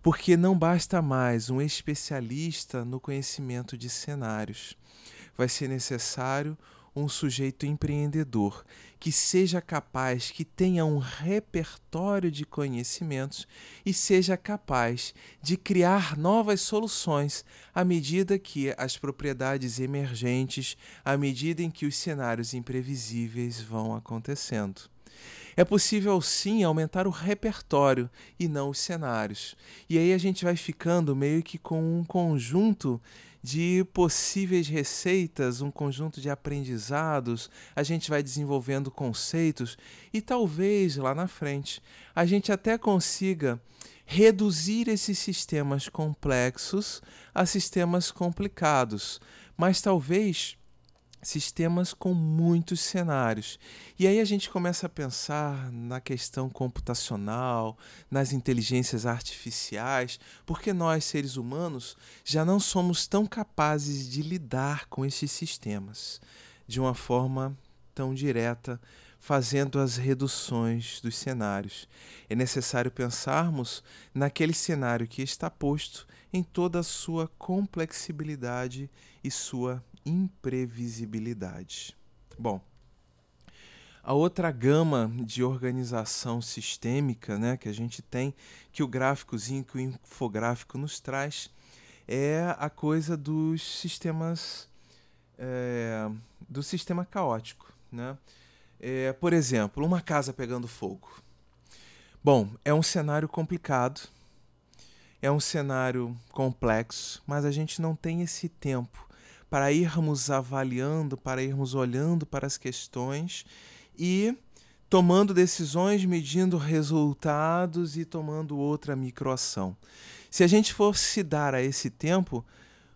Speaker 1: Porque não basta mais um especialista no conhecimento de cenários. Vai ser necessário um sujeito empreendedor que seja capaz, que tenha um repertório de conhecimentos e seja capaz de criar novas soluções à medida que as propriedades emergentes, à medida em que os cenários imprevisíveis vão acontecendo. É possível sim aumentar o repertório e não os cenários. E aí a gente vai ficando meio que com um conjunto de possíveis receitas, um conjunto de aprendizados, a gente vai desenvolvendo conceitos e talvez lá na frente a gente até consiga reduzir esses sistemas complexos a sistemas complicados, mas talvez sistemas com muitos cenários. E aí a gente começa a pensar na questão computacional, nas inteligências artificiais, porque nós, seres humanos, já não somos tão capazes de lidar com esses sistemas de uma forma tão direta, fazendo as reduções dos cenários. É necessário pensarmos naquele cenário que está posto em toda a sua complexibilidade e sua imprevisibilidade. Bom, a outra gama de organização sistêmica né, que a gente tem, que o gráficozinho, que o infográfico nos traz, é a coisa dos sistemas. É, do sistema caótico. Né? É, por exemplo, uma casa pegando fogo. Bom, é um cenário complicado, é um cenário complexo, mas a gente não tem esse tempo para irmos avaliando, para irmos olhando para as questões e tomando decisões, medindo resultados e tomando outra microação. Se a gente fosse dar a esse tempo,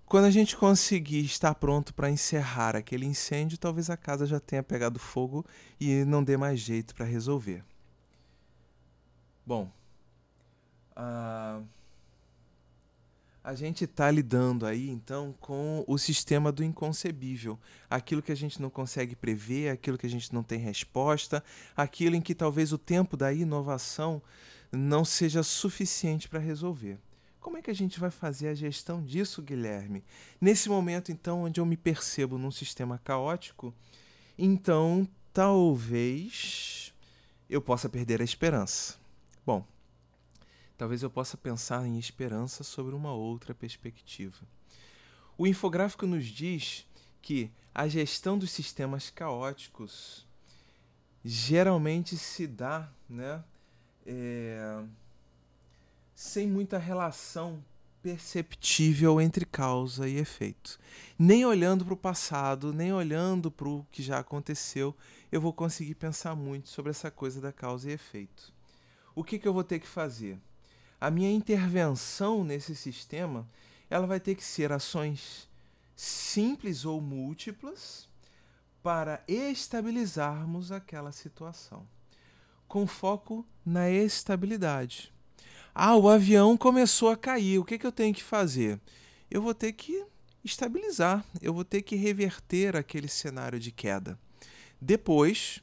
Speaker 1: quando a gente conseguir estar pronto para encerrar aquele incêndio, talvez a casa já tenha pegado fogo e não dê mais jeito para resolver. Bom, uh, a gente está lidando aí então com o sistema do inconcebível, aquilo que a gente não consegue prever, aquilo que a gente não tem resposta, aquilo em que talvez o tempo da inovação não seja suficiente para resolver. Como é que a gente vai fazer a gestão disso, Guilherme? Nesse momento, então, onde eu me percebo num sistema caótico, então talvez eu possa perder a esperança. Bom, talvez eu possa pensar em esperança sobre uma outra perspectiva. O infográfico nos diz que a gestão dos sistemas caóticos geralmente se dá né, é, sem muita relação perceptível entre causa e efeito. Nem olhando para o passado, nem olhando para o que já aconteceu, eu vou conseguir pensar muito sobre essa coisa da causa e efeito. O que, que eu vou ter que fazer? A minha intervenção nesse sistema ela vai ter que ser ações simples ou múltiplas para estabilizarmos aquela situação, com foco na estabilidade. Ah, o avião começou a cair, o que, que eu tenho que fazer? Eu vou ter que estabilizar, eu vou ter que reverter aquele cenário de queda. Depois,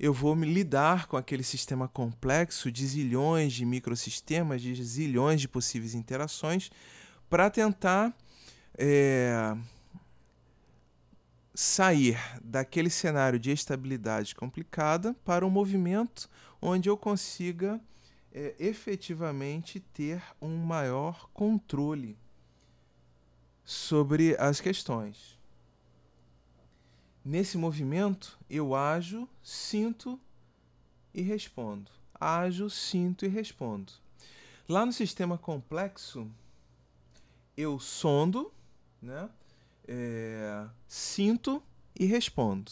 Speaker 1: eu vou me lidar com aquele sistema complexo de zilhões de microsistemas, de zilhões de possíveis interações, para tentar é, sair daquele cenário de estabilidade complicada para um movimento onde eu consiga é, efetivamente ter um maior controle sobre as questões. Nesse movimento, eu ajo, sinto e respondo. Ajo, sinto e respondo. Lá no sistema complexo, eu sondo, né? é, sinto e respondo.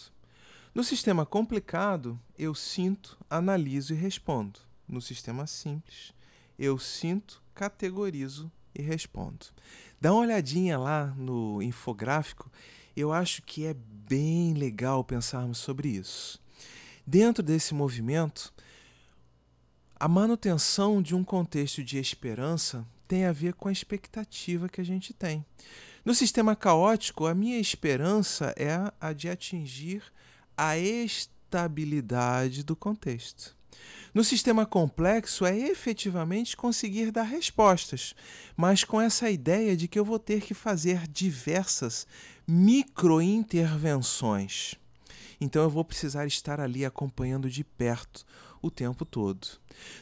Speaker 1: No sistema complicado, eu sinto, analiso e respondo. No sistema simples, eu sinto, categorizo e respondo. Dá uma olhadinha lá no infográfico, eu acho que é bem legal pensarmos sobre isso. Dentro desse movimento, a manutenção de um contexto de esperança tem a ver com a expectativa que a gente tem. No sistema caótico, a minha esperança é a de atingir a estabilidade do contexto. No sistema complexo é efetivamente conseguir dar respostas, mas com essa ideia de que eu vou ter que fazer diversas microintervenções. Então eu vou precisar estar ali acompanhando de perto o tempo todo.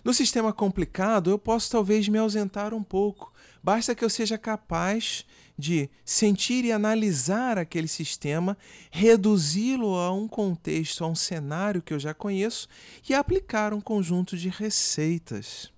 Speaker 1: No sistema complicado, eu posso talvez me ausentar um pouco, basta que eu seja capaz de sentir e analisar aquele sistema, reduzi-lo a um contexto, a um cenário que eu já conheço e aplicar um conjunto de receitas.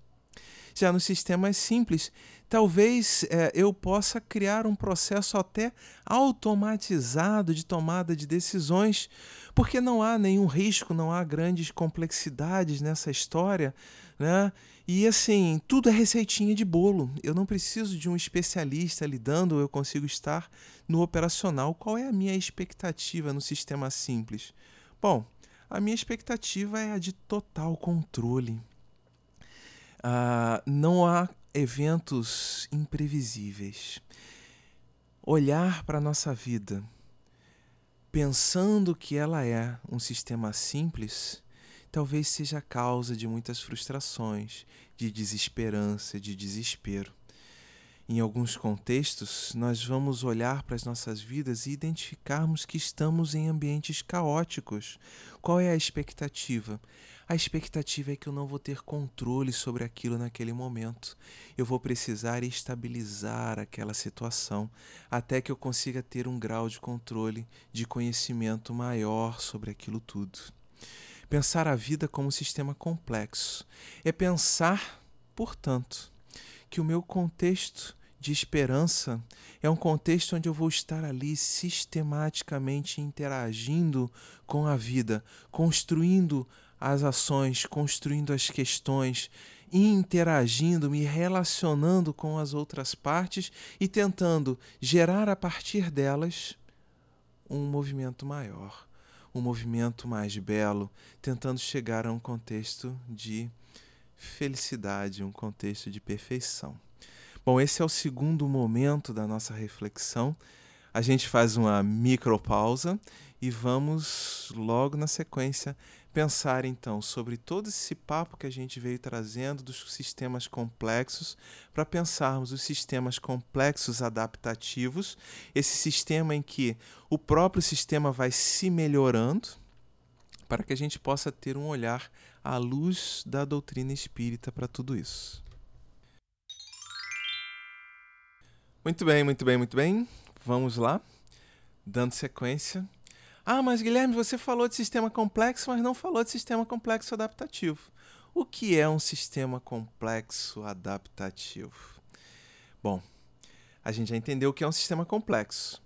Speaker 1: Já nos sistemas simples, talvez é, eu possa criar um processo até automatizado de tomada de decisões, porque não há nenhum risco, não há grandes complexidades nessa história, né? E assim, tudo é receitinha de bolo. Eu não preciso de um especialista lidando, eu consigo estar no operacional. Qual é a minha expectativa no sistema simples? Bom, a minha expectativa é a de total controle. Uh, não há eventos imprevisíveis. Olhar para a nossa vida pensando que ela é um sistema simples talvez seja a causa de muitas frustrações, de desesperança, de desespero. Em alguns contextos, nós vamos olhar para as nossas vidas e identificarmos que estamos em ambientes caóticos. Qual é a expectativa? A expectativa é que eu não vou ter controle sobre aquilo naquele momento. Eu vou precisar estabilizar aquela situação até que eu consiga ter um grau de controle, de conhecimento maior sobre aquilo tudo. Pensar a vida como um sistema complexo. É pensar, portanto, que o meu contexto de esperança é um contexto onde eu vou estar ali sistematicamente interagindo com a vida, construindo as ações, construindo as questões, interagindo, me relacionando com as outras partes e tentando gerar a partir delas um movimento maior um movimento mais belo, tentando chegar a um contexto de felicidade, um contexto de perfeição. Bom, esse é o segundo momento da nossa reflexão. A gente faz uma micropausa e vamos logo na sequência pensar então sobre todo esse papo que a gente veio trazendo dos sistemas complexos, para pensarmos os sistemas complexos adaptativos, esse sistema em que o próprio sistema vai se melhorando, para que a gente possa ter um olhar à luz da doutrina espírita para tudo isso. Muito bem, muito bem, muito bem. Vamos lá, dando sequência ah, mas Guilherme, você falou de sistema complexo, mas não falou de sistema complexo adaptativo. O que é um sistema complexo adaptativo? Bom, a gente já entendeu o que é um sistema complexo.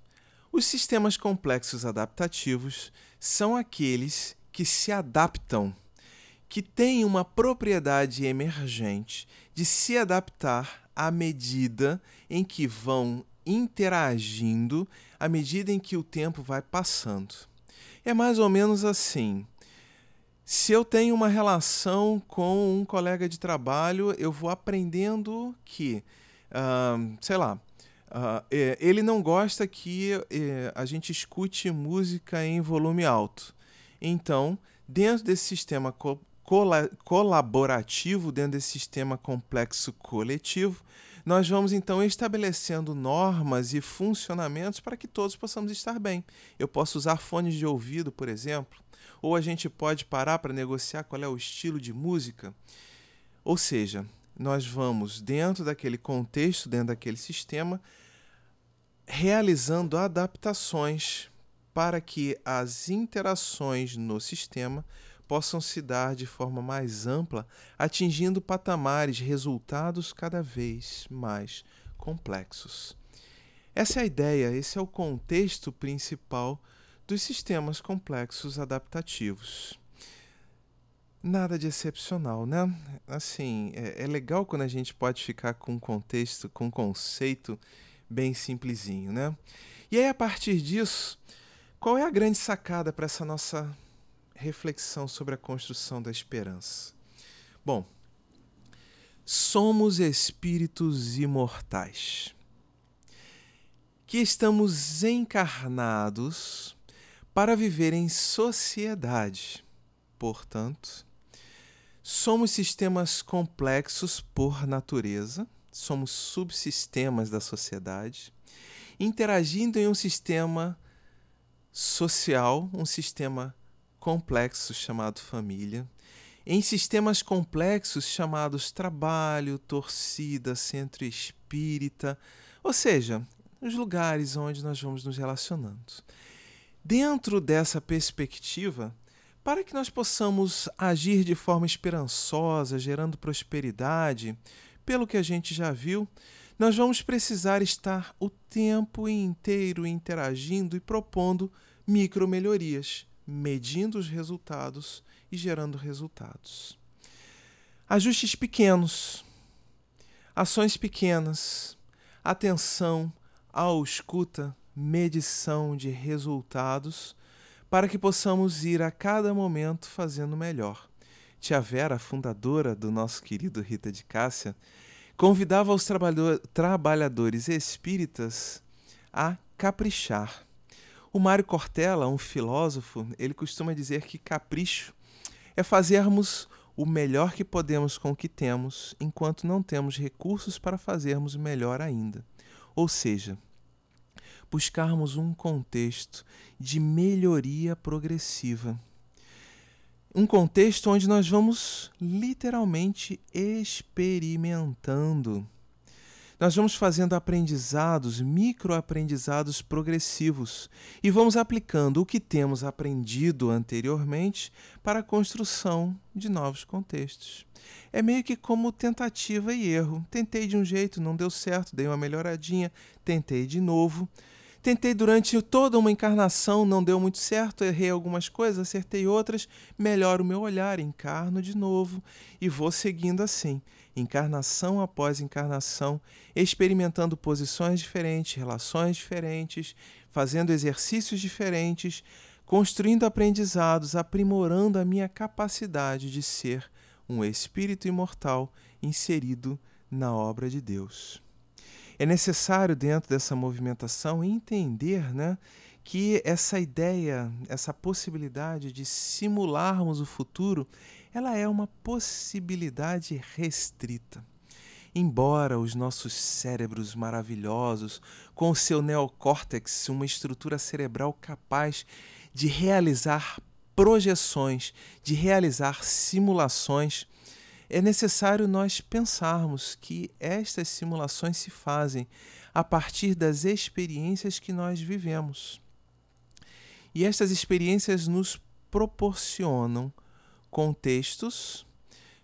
Speaker 1: Os sistemas complexos adaptativos são aqueles que se adaptam, que têm uma propriedade emergente de se adaptar à medida em que vão interagindo, à medida em que o tempo vai passando. É mais ou menos assim. Se eu tenho uma relação com um colega de trabalho, eu vou aprendendo que, uh, sei lá, uh, ele não gosta que uh, a gente escute música em volume alto. Então, dentro desse sistema co colaborativo, dentro desse sistema complexo coletivo, nós vamos então estabelecendo normas e funcionamentos para que todos possamos estar bem. Eu posso usar fones de ouvido, por exemplo, ou a gente pode parar para negociar qual é o estilo de música. Ou seja, nós vamos, dentro daquele contexto, dentro daquele sistema, realizando adaptações para que as interações no sistema possam se dar de forma mais ampla, atingindo patamares, resultados cada vez mais complexos. Essa é a ideia, esse é o contexto principal dos sistemas complexos adaptativos. Nada de excepcional, né? Assim, é, é legal quando a gente pode ficar com um contexto, com um conceito bem simplesinho, né? E aí, a partir disso, qual é a grande sacada para essa nossa reflexão sobre a construção da esperança? Bom, somos espíritos imortais que estamos encarnados para viver em sociedade. Portanto, somos sistemas complexos por natureza, somos subsistemas da sociedade, interagindo em um sistema social, um sistema complexo chamado família, em sistemas complexos chamados trabalho, torcida, centro espírita, ou seja, os lugares onde nós vamos nos relacionando. Dentro dessa perspectiva, para que nós possamos agir de forma esperançosa, gerando prosperidade, pelo que a gente já viu, nós vamos precisar estar o tempo inteiro interagindo e propondo micromelhorias, medindo os resultados e gerando resultados. Ajustes pequenos, ações pequenas, atenção ao escuta, medição de resultados, para que possamos ir a cada momento fazendo melhor. Tia Vera, fundadora do nosso querido Rita de Cássia, convidava os trabalhadores espíritas a caprichar. O Mário Cortella, um filósofo, ele costuma dizer que capricho é fazermos o melhor que podemos com o que temos, enquanto não temos recursos para fazermos melhor ainda. Ou seja, buscarmos um contexto de melhoria progressiva. Um contexto onde nós vamos literalmente experimentando nós vamos fazendo aprendizados, microaprendizados progressivos e vamos aplicando o que temos aprendido anteriormente para a construção de novos contextos. É meio que como tentativa e erro. Tentei de um jeito, não deu certo, dei uma melhoradinha, tentei de novo. Tentei durante toda uma encarnação, não deu muito certo, errei algumas coisas, acertei outras, melhoro o meu olhar, encarno de novo e vou seguindo assim encarnação após encarnação, experimentando posições diferentes, relações diferentes, fazendo exercícios diferentes, construindo aprendizados, aprimorando a minha capacidade de ser um espírito imortal inserido na obra de Deus. É necessário, dentro dessa movimentação, entender né, que essa ideia, essa possibilidade de simularmos o futuro, ela é uma possibilidade restrita. Embora os nossos cérebros maravilhosos, com o seu neocórtex, uma estrutura cerebral capaz de realizar projeções, de realizar simulações, é necessário nós pensarmos que estas simulações se fazem a partir das experiências que nós vivemos. E estas experiências nos proporcionam contextos,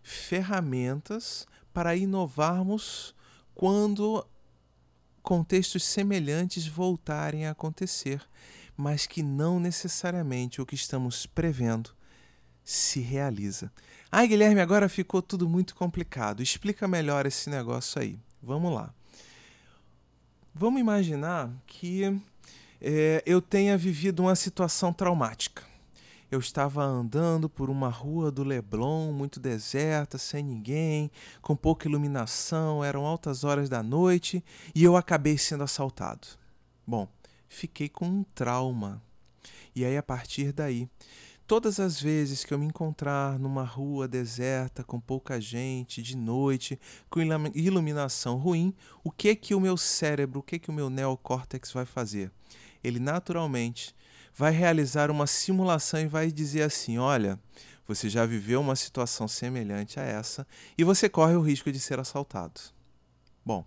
Speaker 1: ferramentas para inovarmos quando contextos semelhantes voltarem a acontecer, mas que não necessariamente o que estamos prevendo se realiza. Ai, Guilherme, agora ficou tudo muito complicado. Explica melhor esse negócio aí. Vamos lá. Vamos imaginar que é, eu tenha vivido uma situação traumática. Eu estava andando por uma rua do Leblon, muito deserta, sem ninguém, com pouca iluminação, eram altas horas da noite e eu acabei sendo assaltado. Bom, fiquei com um trauma. E aí, a partir daí, todas as vezes que eu me encontrar numa rua deserta, com pouca gente, de noite, com iluminação ruim, o que que o meu cérebro, o que que o meu neocórtex vai fazer? Ele naturalmente vai realizar uma simulação e vai dizer assim: olha, você já viveu uma situação semelhante a essa e você corre o risco de ser assaltado. Bom,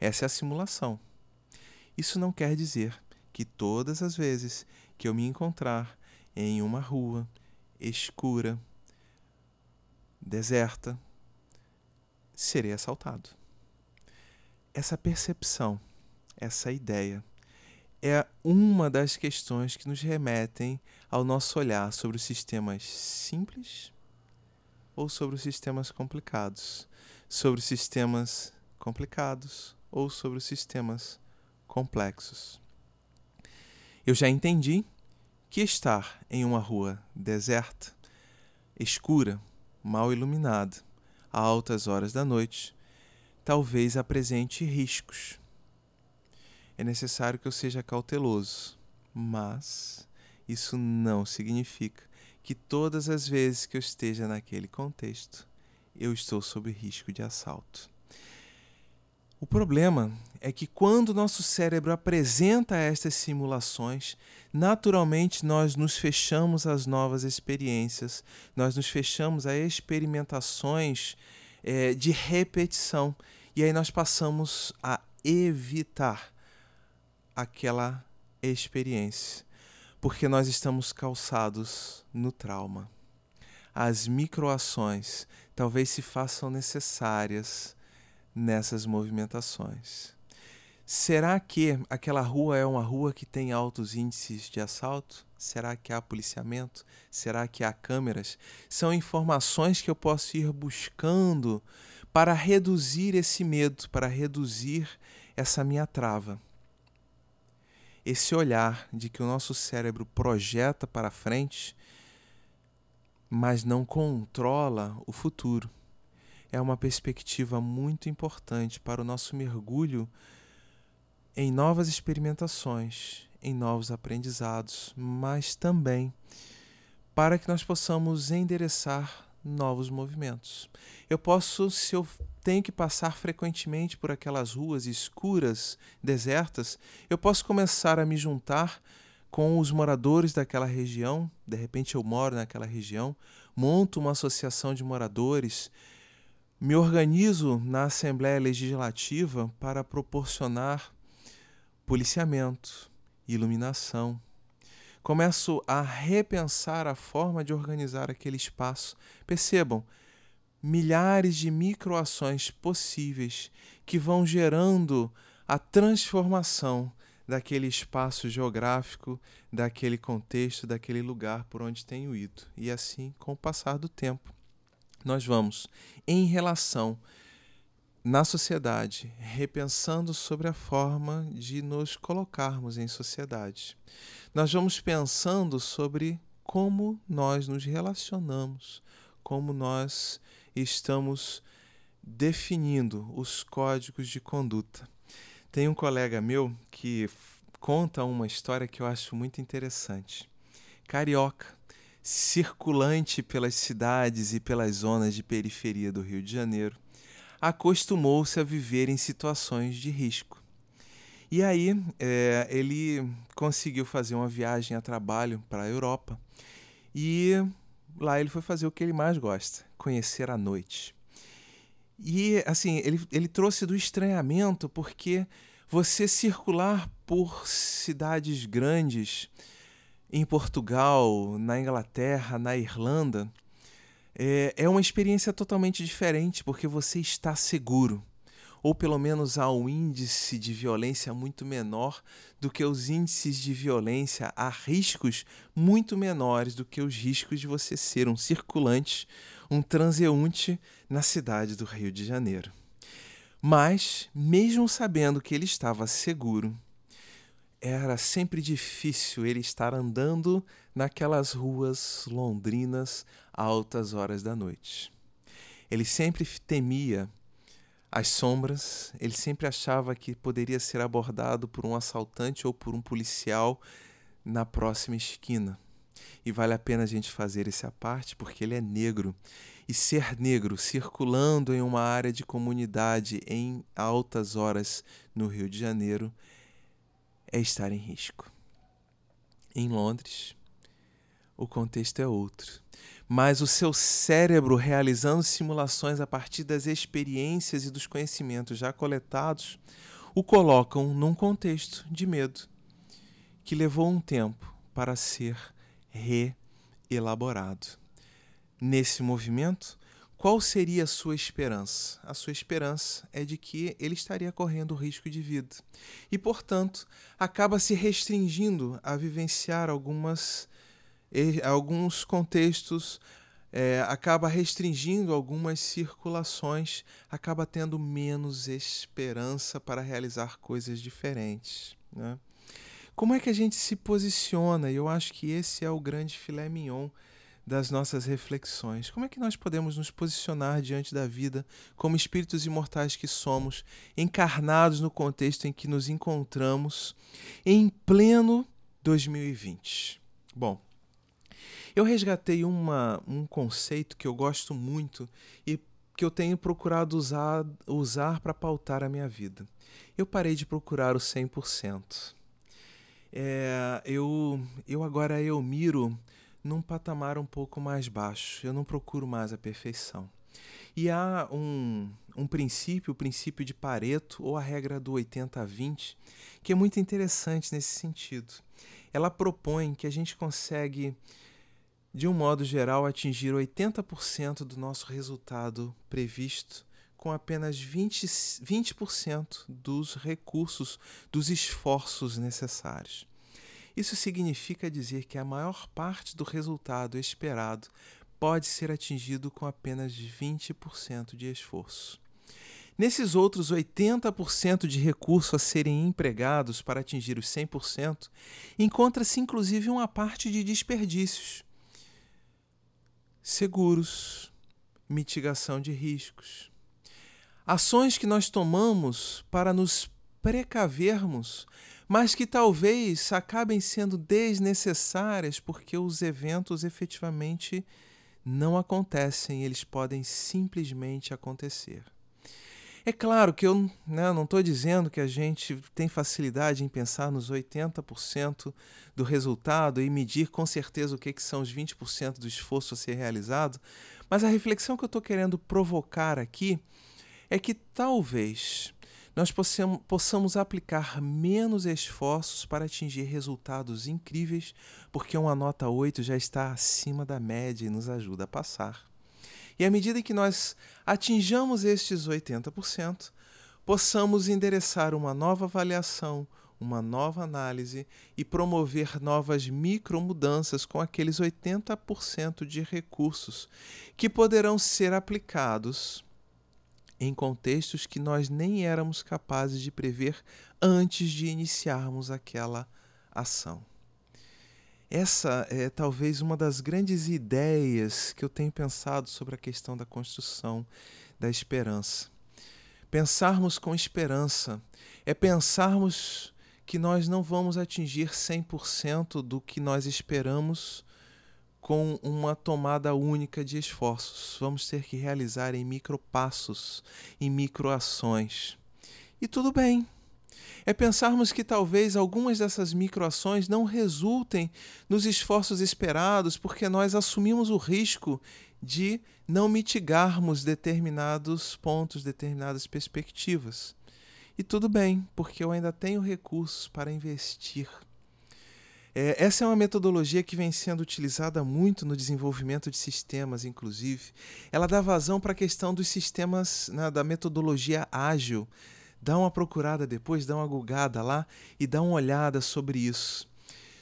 Speaker 1: essa é a simulação. Isso não quer dizer que todas as vezes que eu me encontrar em uma rua escura, deserta, serei assaltado. Essa percepção essa ideia. É uma das questões que nos remetem ao nosso olhar sobre os sistemas simples ou sobre os sistemas complicados, sobre os sistemas complicados ou sobre os sistemas complexos. Eu já entendi que estar em uma rua deserta, escura, mal iluminada, a altas horas da noite, talvez apresente riscos. É necessário que eu seja cauteloso, mas isso não significa que todas as vezes que eu esteja naquele contexto, eu estou sob risco de assalto. O problema é que quando nosso cérebro apresenta estas simulações, naturalmente nós nos fechamos às novas experiências, nós nos fechamos a experimentações é, de repetição e aí nós passamos a evitar aquela experiência, porque nós estamos calçados no trauma. As microações talvez se façam necessárias nessas movimentações. Será que aquela rua é uma rua que tem altos índices de assalto? Será que há policiamento? Será que há câmeras? São informações que eu posso ir buscando para reduzir esse medo, para reduzir essa minha trava. Esse olhar de que o nosso cérebro projeta para frente, mas não controla o futuro. É uma perspectiva muito importante para o nosso mergulho em novas experimentações, em novos aprendizados, mas também para que nós possamos endereçar novos movimentos. Eu posso, se eu tenho que passar frequentemente por aquelas ruas escuras, desertas, eu posso começar a me juntar com os moradores daquela região. De repente eu moro naquela região, monto uma associação de moradores me organizo na Assembleia Legislativa para proporcionar policiamento, iluminação. Começo a repensar a forma de organizar aquele espaço. Percebam, milhares de microações possíveis que vão gerando a transformação daquele espaço geográfico, daquele contexto, daquele lugar por onde tenho ido. E assim, com o passar do tempo, nós vamos, em relação na sociedade, repensando sobre a forma de nos colocarmos em sociedade. Nós vamos pensando sobre como nós nos relacionamos, como nós estamos definindo os códigos de conduta. Tem um colega meu que conta uma história que eu acho muito interessante. Carioca, circulante pelas cidades e pelas zonas de periferia do Rio de Janeiro, acostumou-se a viver em situações de risco. E aí é, ele conseguiu fazer uma viagem a trabalho para a Europa e lá ele foi fazer o que ele mais gosta, conhecer a noite. E assim, ele, ele trouxe do estranhamento porque você circular por cidades grandes em Portugal, na Inglaterra, na Irlanda, é, é uma experiência totalmente diferente, porque você está seguro. Ou pelo menos há um índice de violência muito menor do que os índices de violência, há riscos muito menores do que os riscos de você ser um circulante, um transeunte na cidade do Rio de Janeiro. Mas, mesmo sabendo que ele estava seguro, era sempre difícil ele estar andando naquelas ruas londrinas a altas horas da noite. Ele sempre temia as sombras, ele sempre achava que poderia ser abordado por um assaltante ou por um policial na próxima esquina. E vale a pena a gente fazer essa parte porque ele é negro. E ser negro circulando em uma área de comunidade em altas horas no Rio de Janeiro é estar em risco. Em Londres, o contexto é outro. Mas o seu cérebro, realizando simulações a partir das experiências e dos conhecimentos já coletados, o colocam num contexto de medo que levou um tempo para ser reelaborado. Nesse movimento, qual seria a sua esperança? A sua esperança é de que ele estaria correndo risco de vida e, portanto, acaba se restringindo a vivenciar algumas, alguns contextos, é, acaba restringindo algumas circulações, acaba tendo menos esperança para realizar coisas diferentes. Né? Como é que a gente se posiciona? Eu acho que esse é o grande filé mignon das nossas reflexões. Como é que nós podemos nos posicionar diante da vida como espíritos imortais que somos, encarnados no contexto em que nos encontramos em pleno 2020? Bom, eu resgatei uma, um conceito que eu gosto muito e que eu tenho procurado usar, usar para pautar a minha vida. Eu parei de procurar o 100%. É, eu, eu agora eu miro num patamar um pouco mais baixo. Eu não procuro mais a perfeição. E há um, um princípio, o princípio de Pareto, ou a regra do 80 a 20, que é muito interessante nesse sentido. Ela propõe que a gente consegue, de um modo geral, atingir 80% do nosso resultado previsto com apenas 20%, 20 dos recursos, dos esforços necessários. Isso significa dizer que a maior parte do resultado esperado pode ser atingido com apenas 20% de esforço. Nesses outros 80% de recursos a serem empregados para atingir os 100%, encontra-se inclusive uma parte de desperdícios. Seguros, mitigação de riscos. Ações que nós tomamos para nos precavermos mas que talvez acabem sendo desnecessárias porque os eventos efetivamente não acontecem, eles podem simplesmente acontecer. É claro que eu né, não estou dizendo que a gente tem facilidade em pensar nos 80% do resultado e medir com certeza o que, que são os 20% do esforço a ser realizado, mas a reflexão que eu estou querendo provocar aqui é que talvez nós possamos aplicar menos esforços para atingir resultados incríveis, porque uma nota 8 já está acima da média e nos ajuda a passar. E à medida que nós atinjamos estes 80%, possamos endereçar uma nova avaliação, uma nova análise e promover novas micromudanças com aqueles 80% de recursos que poderão ser aplicados em contextos que nós nem éramos capazes de prever antes de iniciarmos aquela ação. Essa é talvez uma das grandes ideias que eu tenho pensado sobre a questão da construção da esperança. Pensarmos com esperança é pensarmos que nós não vamos atingir 100% do que nós esperamos com uma tomada única de esforços. Vamos ter que realizar em micropassos, em microações. E tudo bem. É pensarmos que talvez algumas dessas microações não resultem nos esforços esperados porque nós assumimos o risco de não mitigarmos determinados pontos, determinadas perspectivas. E tudo bem, porque eu ainda tenho recursos para investir é, essa é uma metodologia que vem sendo utilizada muito no desenvolvimento de sistemas, inclusive. Ela dá vazão para a questão dos sistemas, né, da metodologia ágil. Dá uma procurada depois, dá uma gulgada lá e dá uma olhada sobre isso.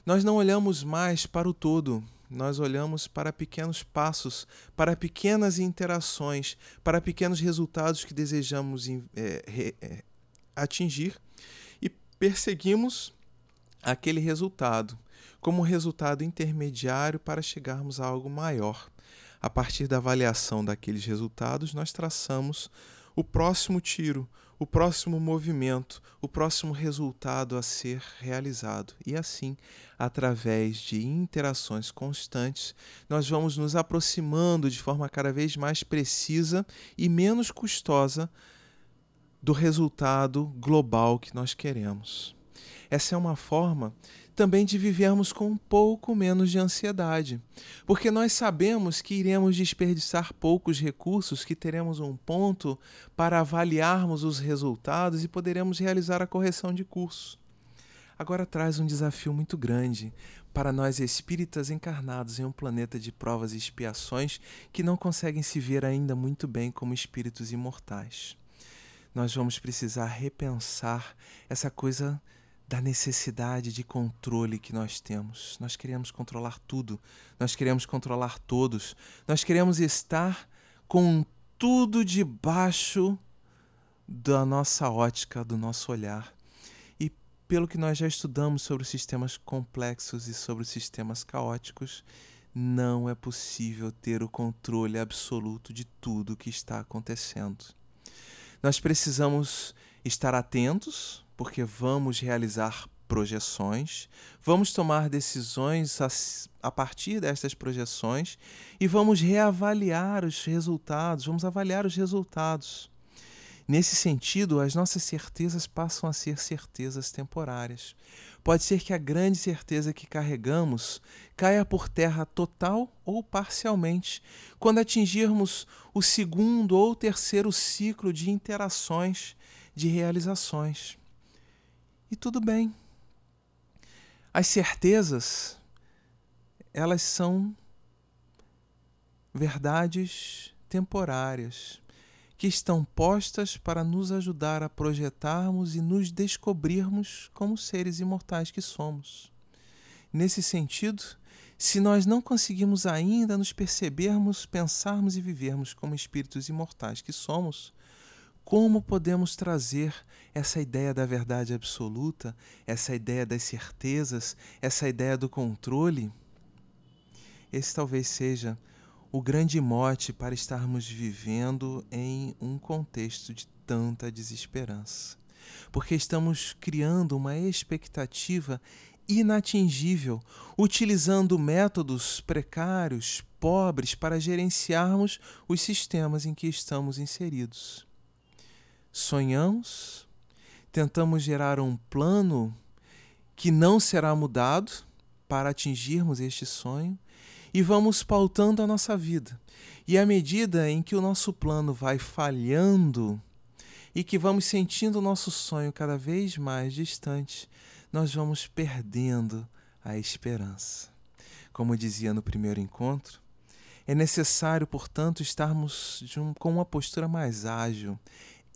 Speaker 1: Nós não olhamos mais para o todo, nós olhamos para pequenos passos, para pequenas interações, para pequenos resultados que desejamos é, é, atingir e perseguimos aquele resultado como resultado intermediário para chegarmos a algo maior. A partir da avaliação daqueles resultados, nós traçamos o próximo tiro, o próximo movimento, o próximo resultado a ser realizado. E assim, através de interações constantes, nós vamos nos aproximando de forma cada vez mais precisa e menos custosa do resultado global que nós queremos. Essa é uma forma também de vivermos com um pouco menos de ansiedade, porque nós sabemos que iremos desperdiçar poucos recursos, que teremos um ponto para avaliarmos os resultados e poderemos realizar a correção de curso. agora traz um desafio muito grande para nós espíritas encarnados em um planeta de provas e expiações que não conseguem se ver ainda muito bem como espíritos imortais. Nós vamos precisar repensar essa coisa da necessidade de controle que nós temos. Nós queremos controlar tudo, nós queremos controlar todos, nós queremos estar com tudo debaixo da nossa ótica, do nosso olhar pelo que nós já estudamos sobre os sistemas complexos e sobre os sistemas caóticos, não é possível ter o controle absoluto de tudo que está acontecendo. Nós precisamos estar atentos, porque vamos realizar projeções, vamos tomar decisões a, a, partir destas projeções e vamos reavaliar os resultados, vamos avaliar os resultados. Nesse sentido, as nossas certezas passam a ser certezas temporárias. Pode ser que a grande certeza que carregamos caia por terra total ou parcialmente quando atingirmos o segundo ou terceiro ciclo de interações, de realizações. E tudo bem. As certezas, elas são verdades temporárias que estão postas para nos ajudar a projetarmos e nos descobrirmos como seres imortais que somos. Nesse sentido, se nós não conseguimos ainda nos percebermos, pensarmos e vivermos como espíritos imortais que somos, como podemos trazer essa ideia da verdade absoluta, essa ideia das certezas, essa ideia do controle? Esse talvez seja o grande mote para estarmos vivendo em um contexto de tanta desesperança. Porque estamos criando uma expectativa inatingível, utilizando métodos precários, pobres, para gerenciarmos os sistemas em que estamos inseridos. Sonhamos, tentamos gerar um plano que não será mudado para atingirmos este sonho e vamos pautando a nossa vida. E à medida em que o nosso plano vai falhando e que vamos sentindo o nosso sonho cada vez mais distante, nós vamos perdendo a esperança. Como dizia no primeiro encontro, é necessário, portanto, estarmos um, com uma postura mais ágil,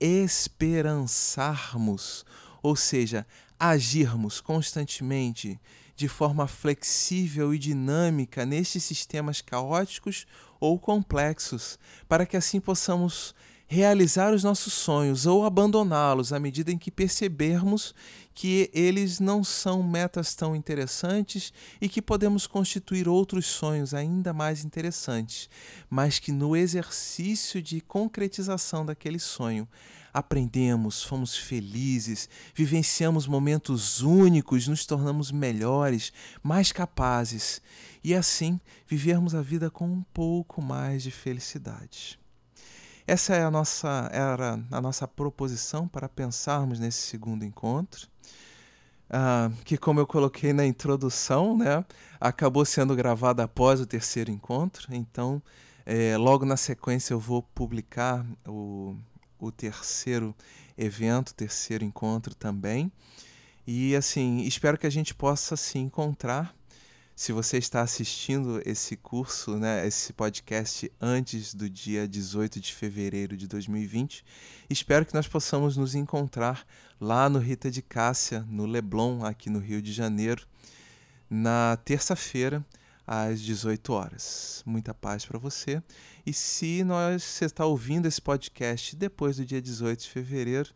Speaker 1: esperançarmos, ou seja, agirmos constantemente de forma flexível e dinâmica nestes sistemas caóticos ou complexos, para que assim possamos realizar os nossos sonhos ou abandoná-los à medida em que percebermos que eles não são metas tão interessantes e que podemos constituir outros sonhos ainda mais interessantes, mas que no exercício de concretização daquele sonho aprendemos, fomos felizes, vivenciamos momentos únicos, nos tornamos melhores, mais capazes e assim vivermos a vida com um pouco mais de felicidade. Essa é a nossa, era a nossa proposição para pensarmos nesse segundo encontro. Uh, que, como eu coloquei na introdução, né, acabou sendo gravada após o terceiro encontro. Então, é, logo na sequência, eu vou publicar o, o terceiro evento, terceiro encontro também. E assim, espero que a gente possa se encontrar. Se você está assistindo esse curso, né, esse podcast antes do dia 18 de fevereiro de 2020, espero que nós possamos nos encontrar lá no Rita de Cássia, no Leblon, aqui no Rio de Janeiro, na terça-feira, às 18 horas. Muita paz para você. E se nós, você está ouvindo esse podcast depois do dia 18 de fevereiro,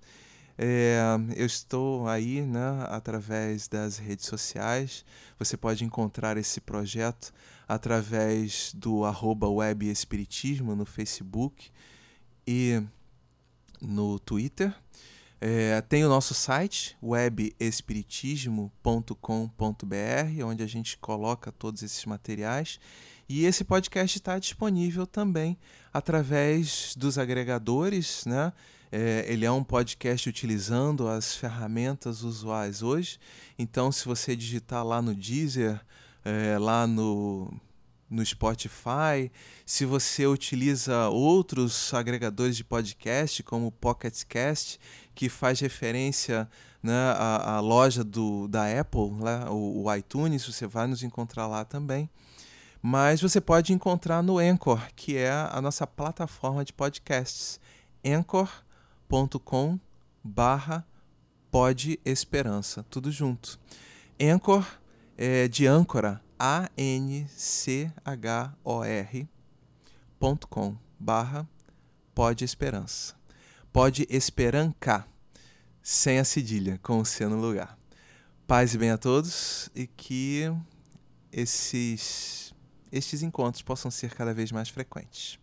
Speaker 1: é, eu estou aí né, através das redes sociais. Você pode encontrar esse projeto através do arroba web Espiritismo no Facebook e no Twitter. É, tem o nosso site, webespiritismo.com.br, onde a gente coloca todos esses materiais. E esse podcast está disponível também através dos agregadores, né? É, ele é um podcast utilizando as ferramentas usuais hoje. Então, se você digitar lá no Deezer, é, lá no no Spotify. Se você utiliza outros agregadores de podcast, como o Pocket Cast, que faz referência né, à, à loja do, da Apple, né, o, o iTunes, você vai nos encontrar lá também. Mas você pode encontrar no Anchor, que é a nossa plataforma de podcasts. anchor.com barra Esperança, tudo junto. Anchor é de âncora, A-N-C-H-O-R barra Pode Esperança. Pode Esperanca, sem a cedilha, com o C no lugar. Paz e bem a todos e que esses, estes encontros possam ser cada vez mais frequentes.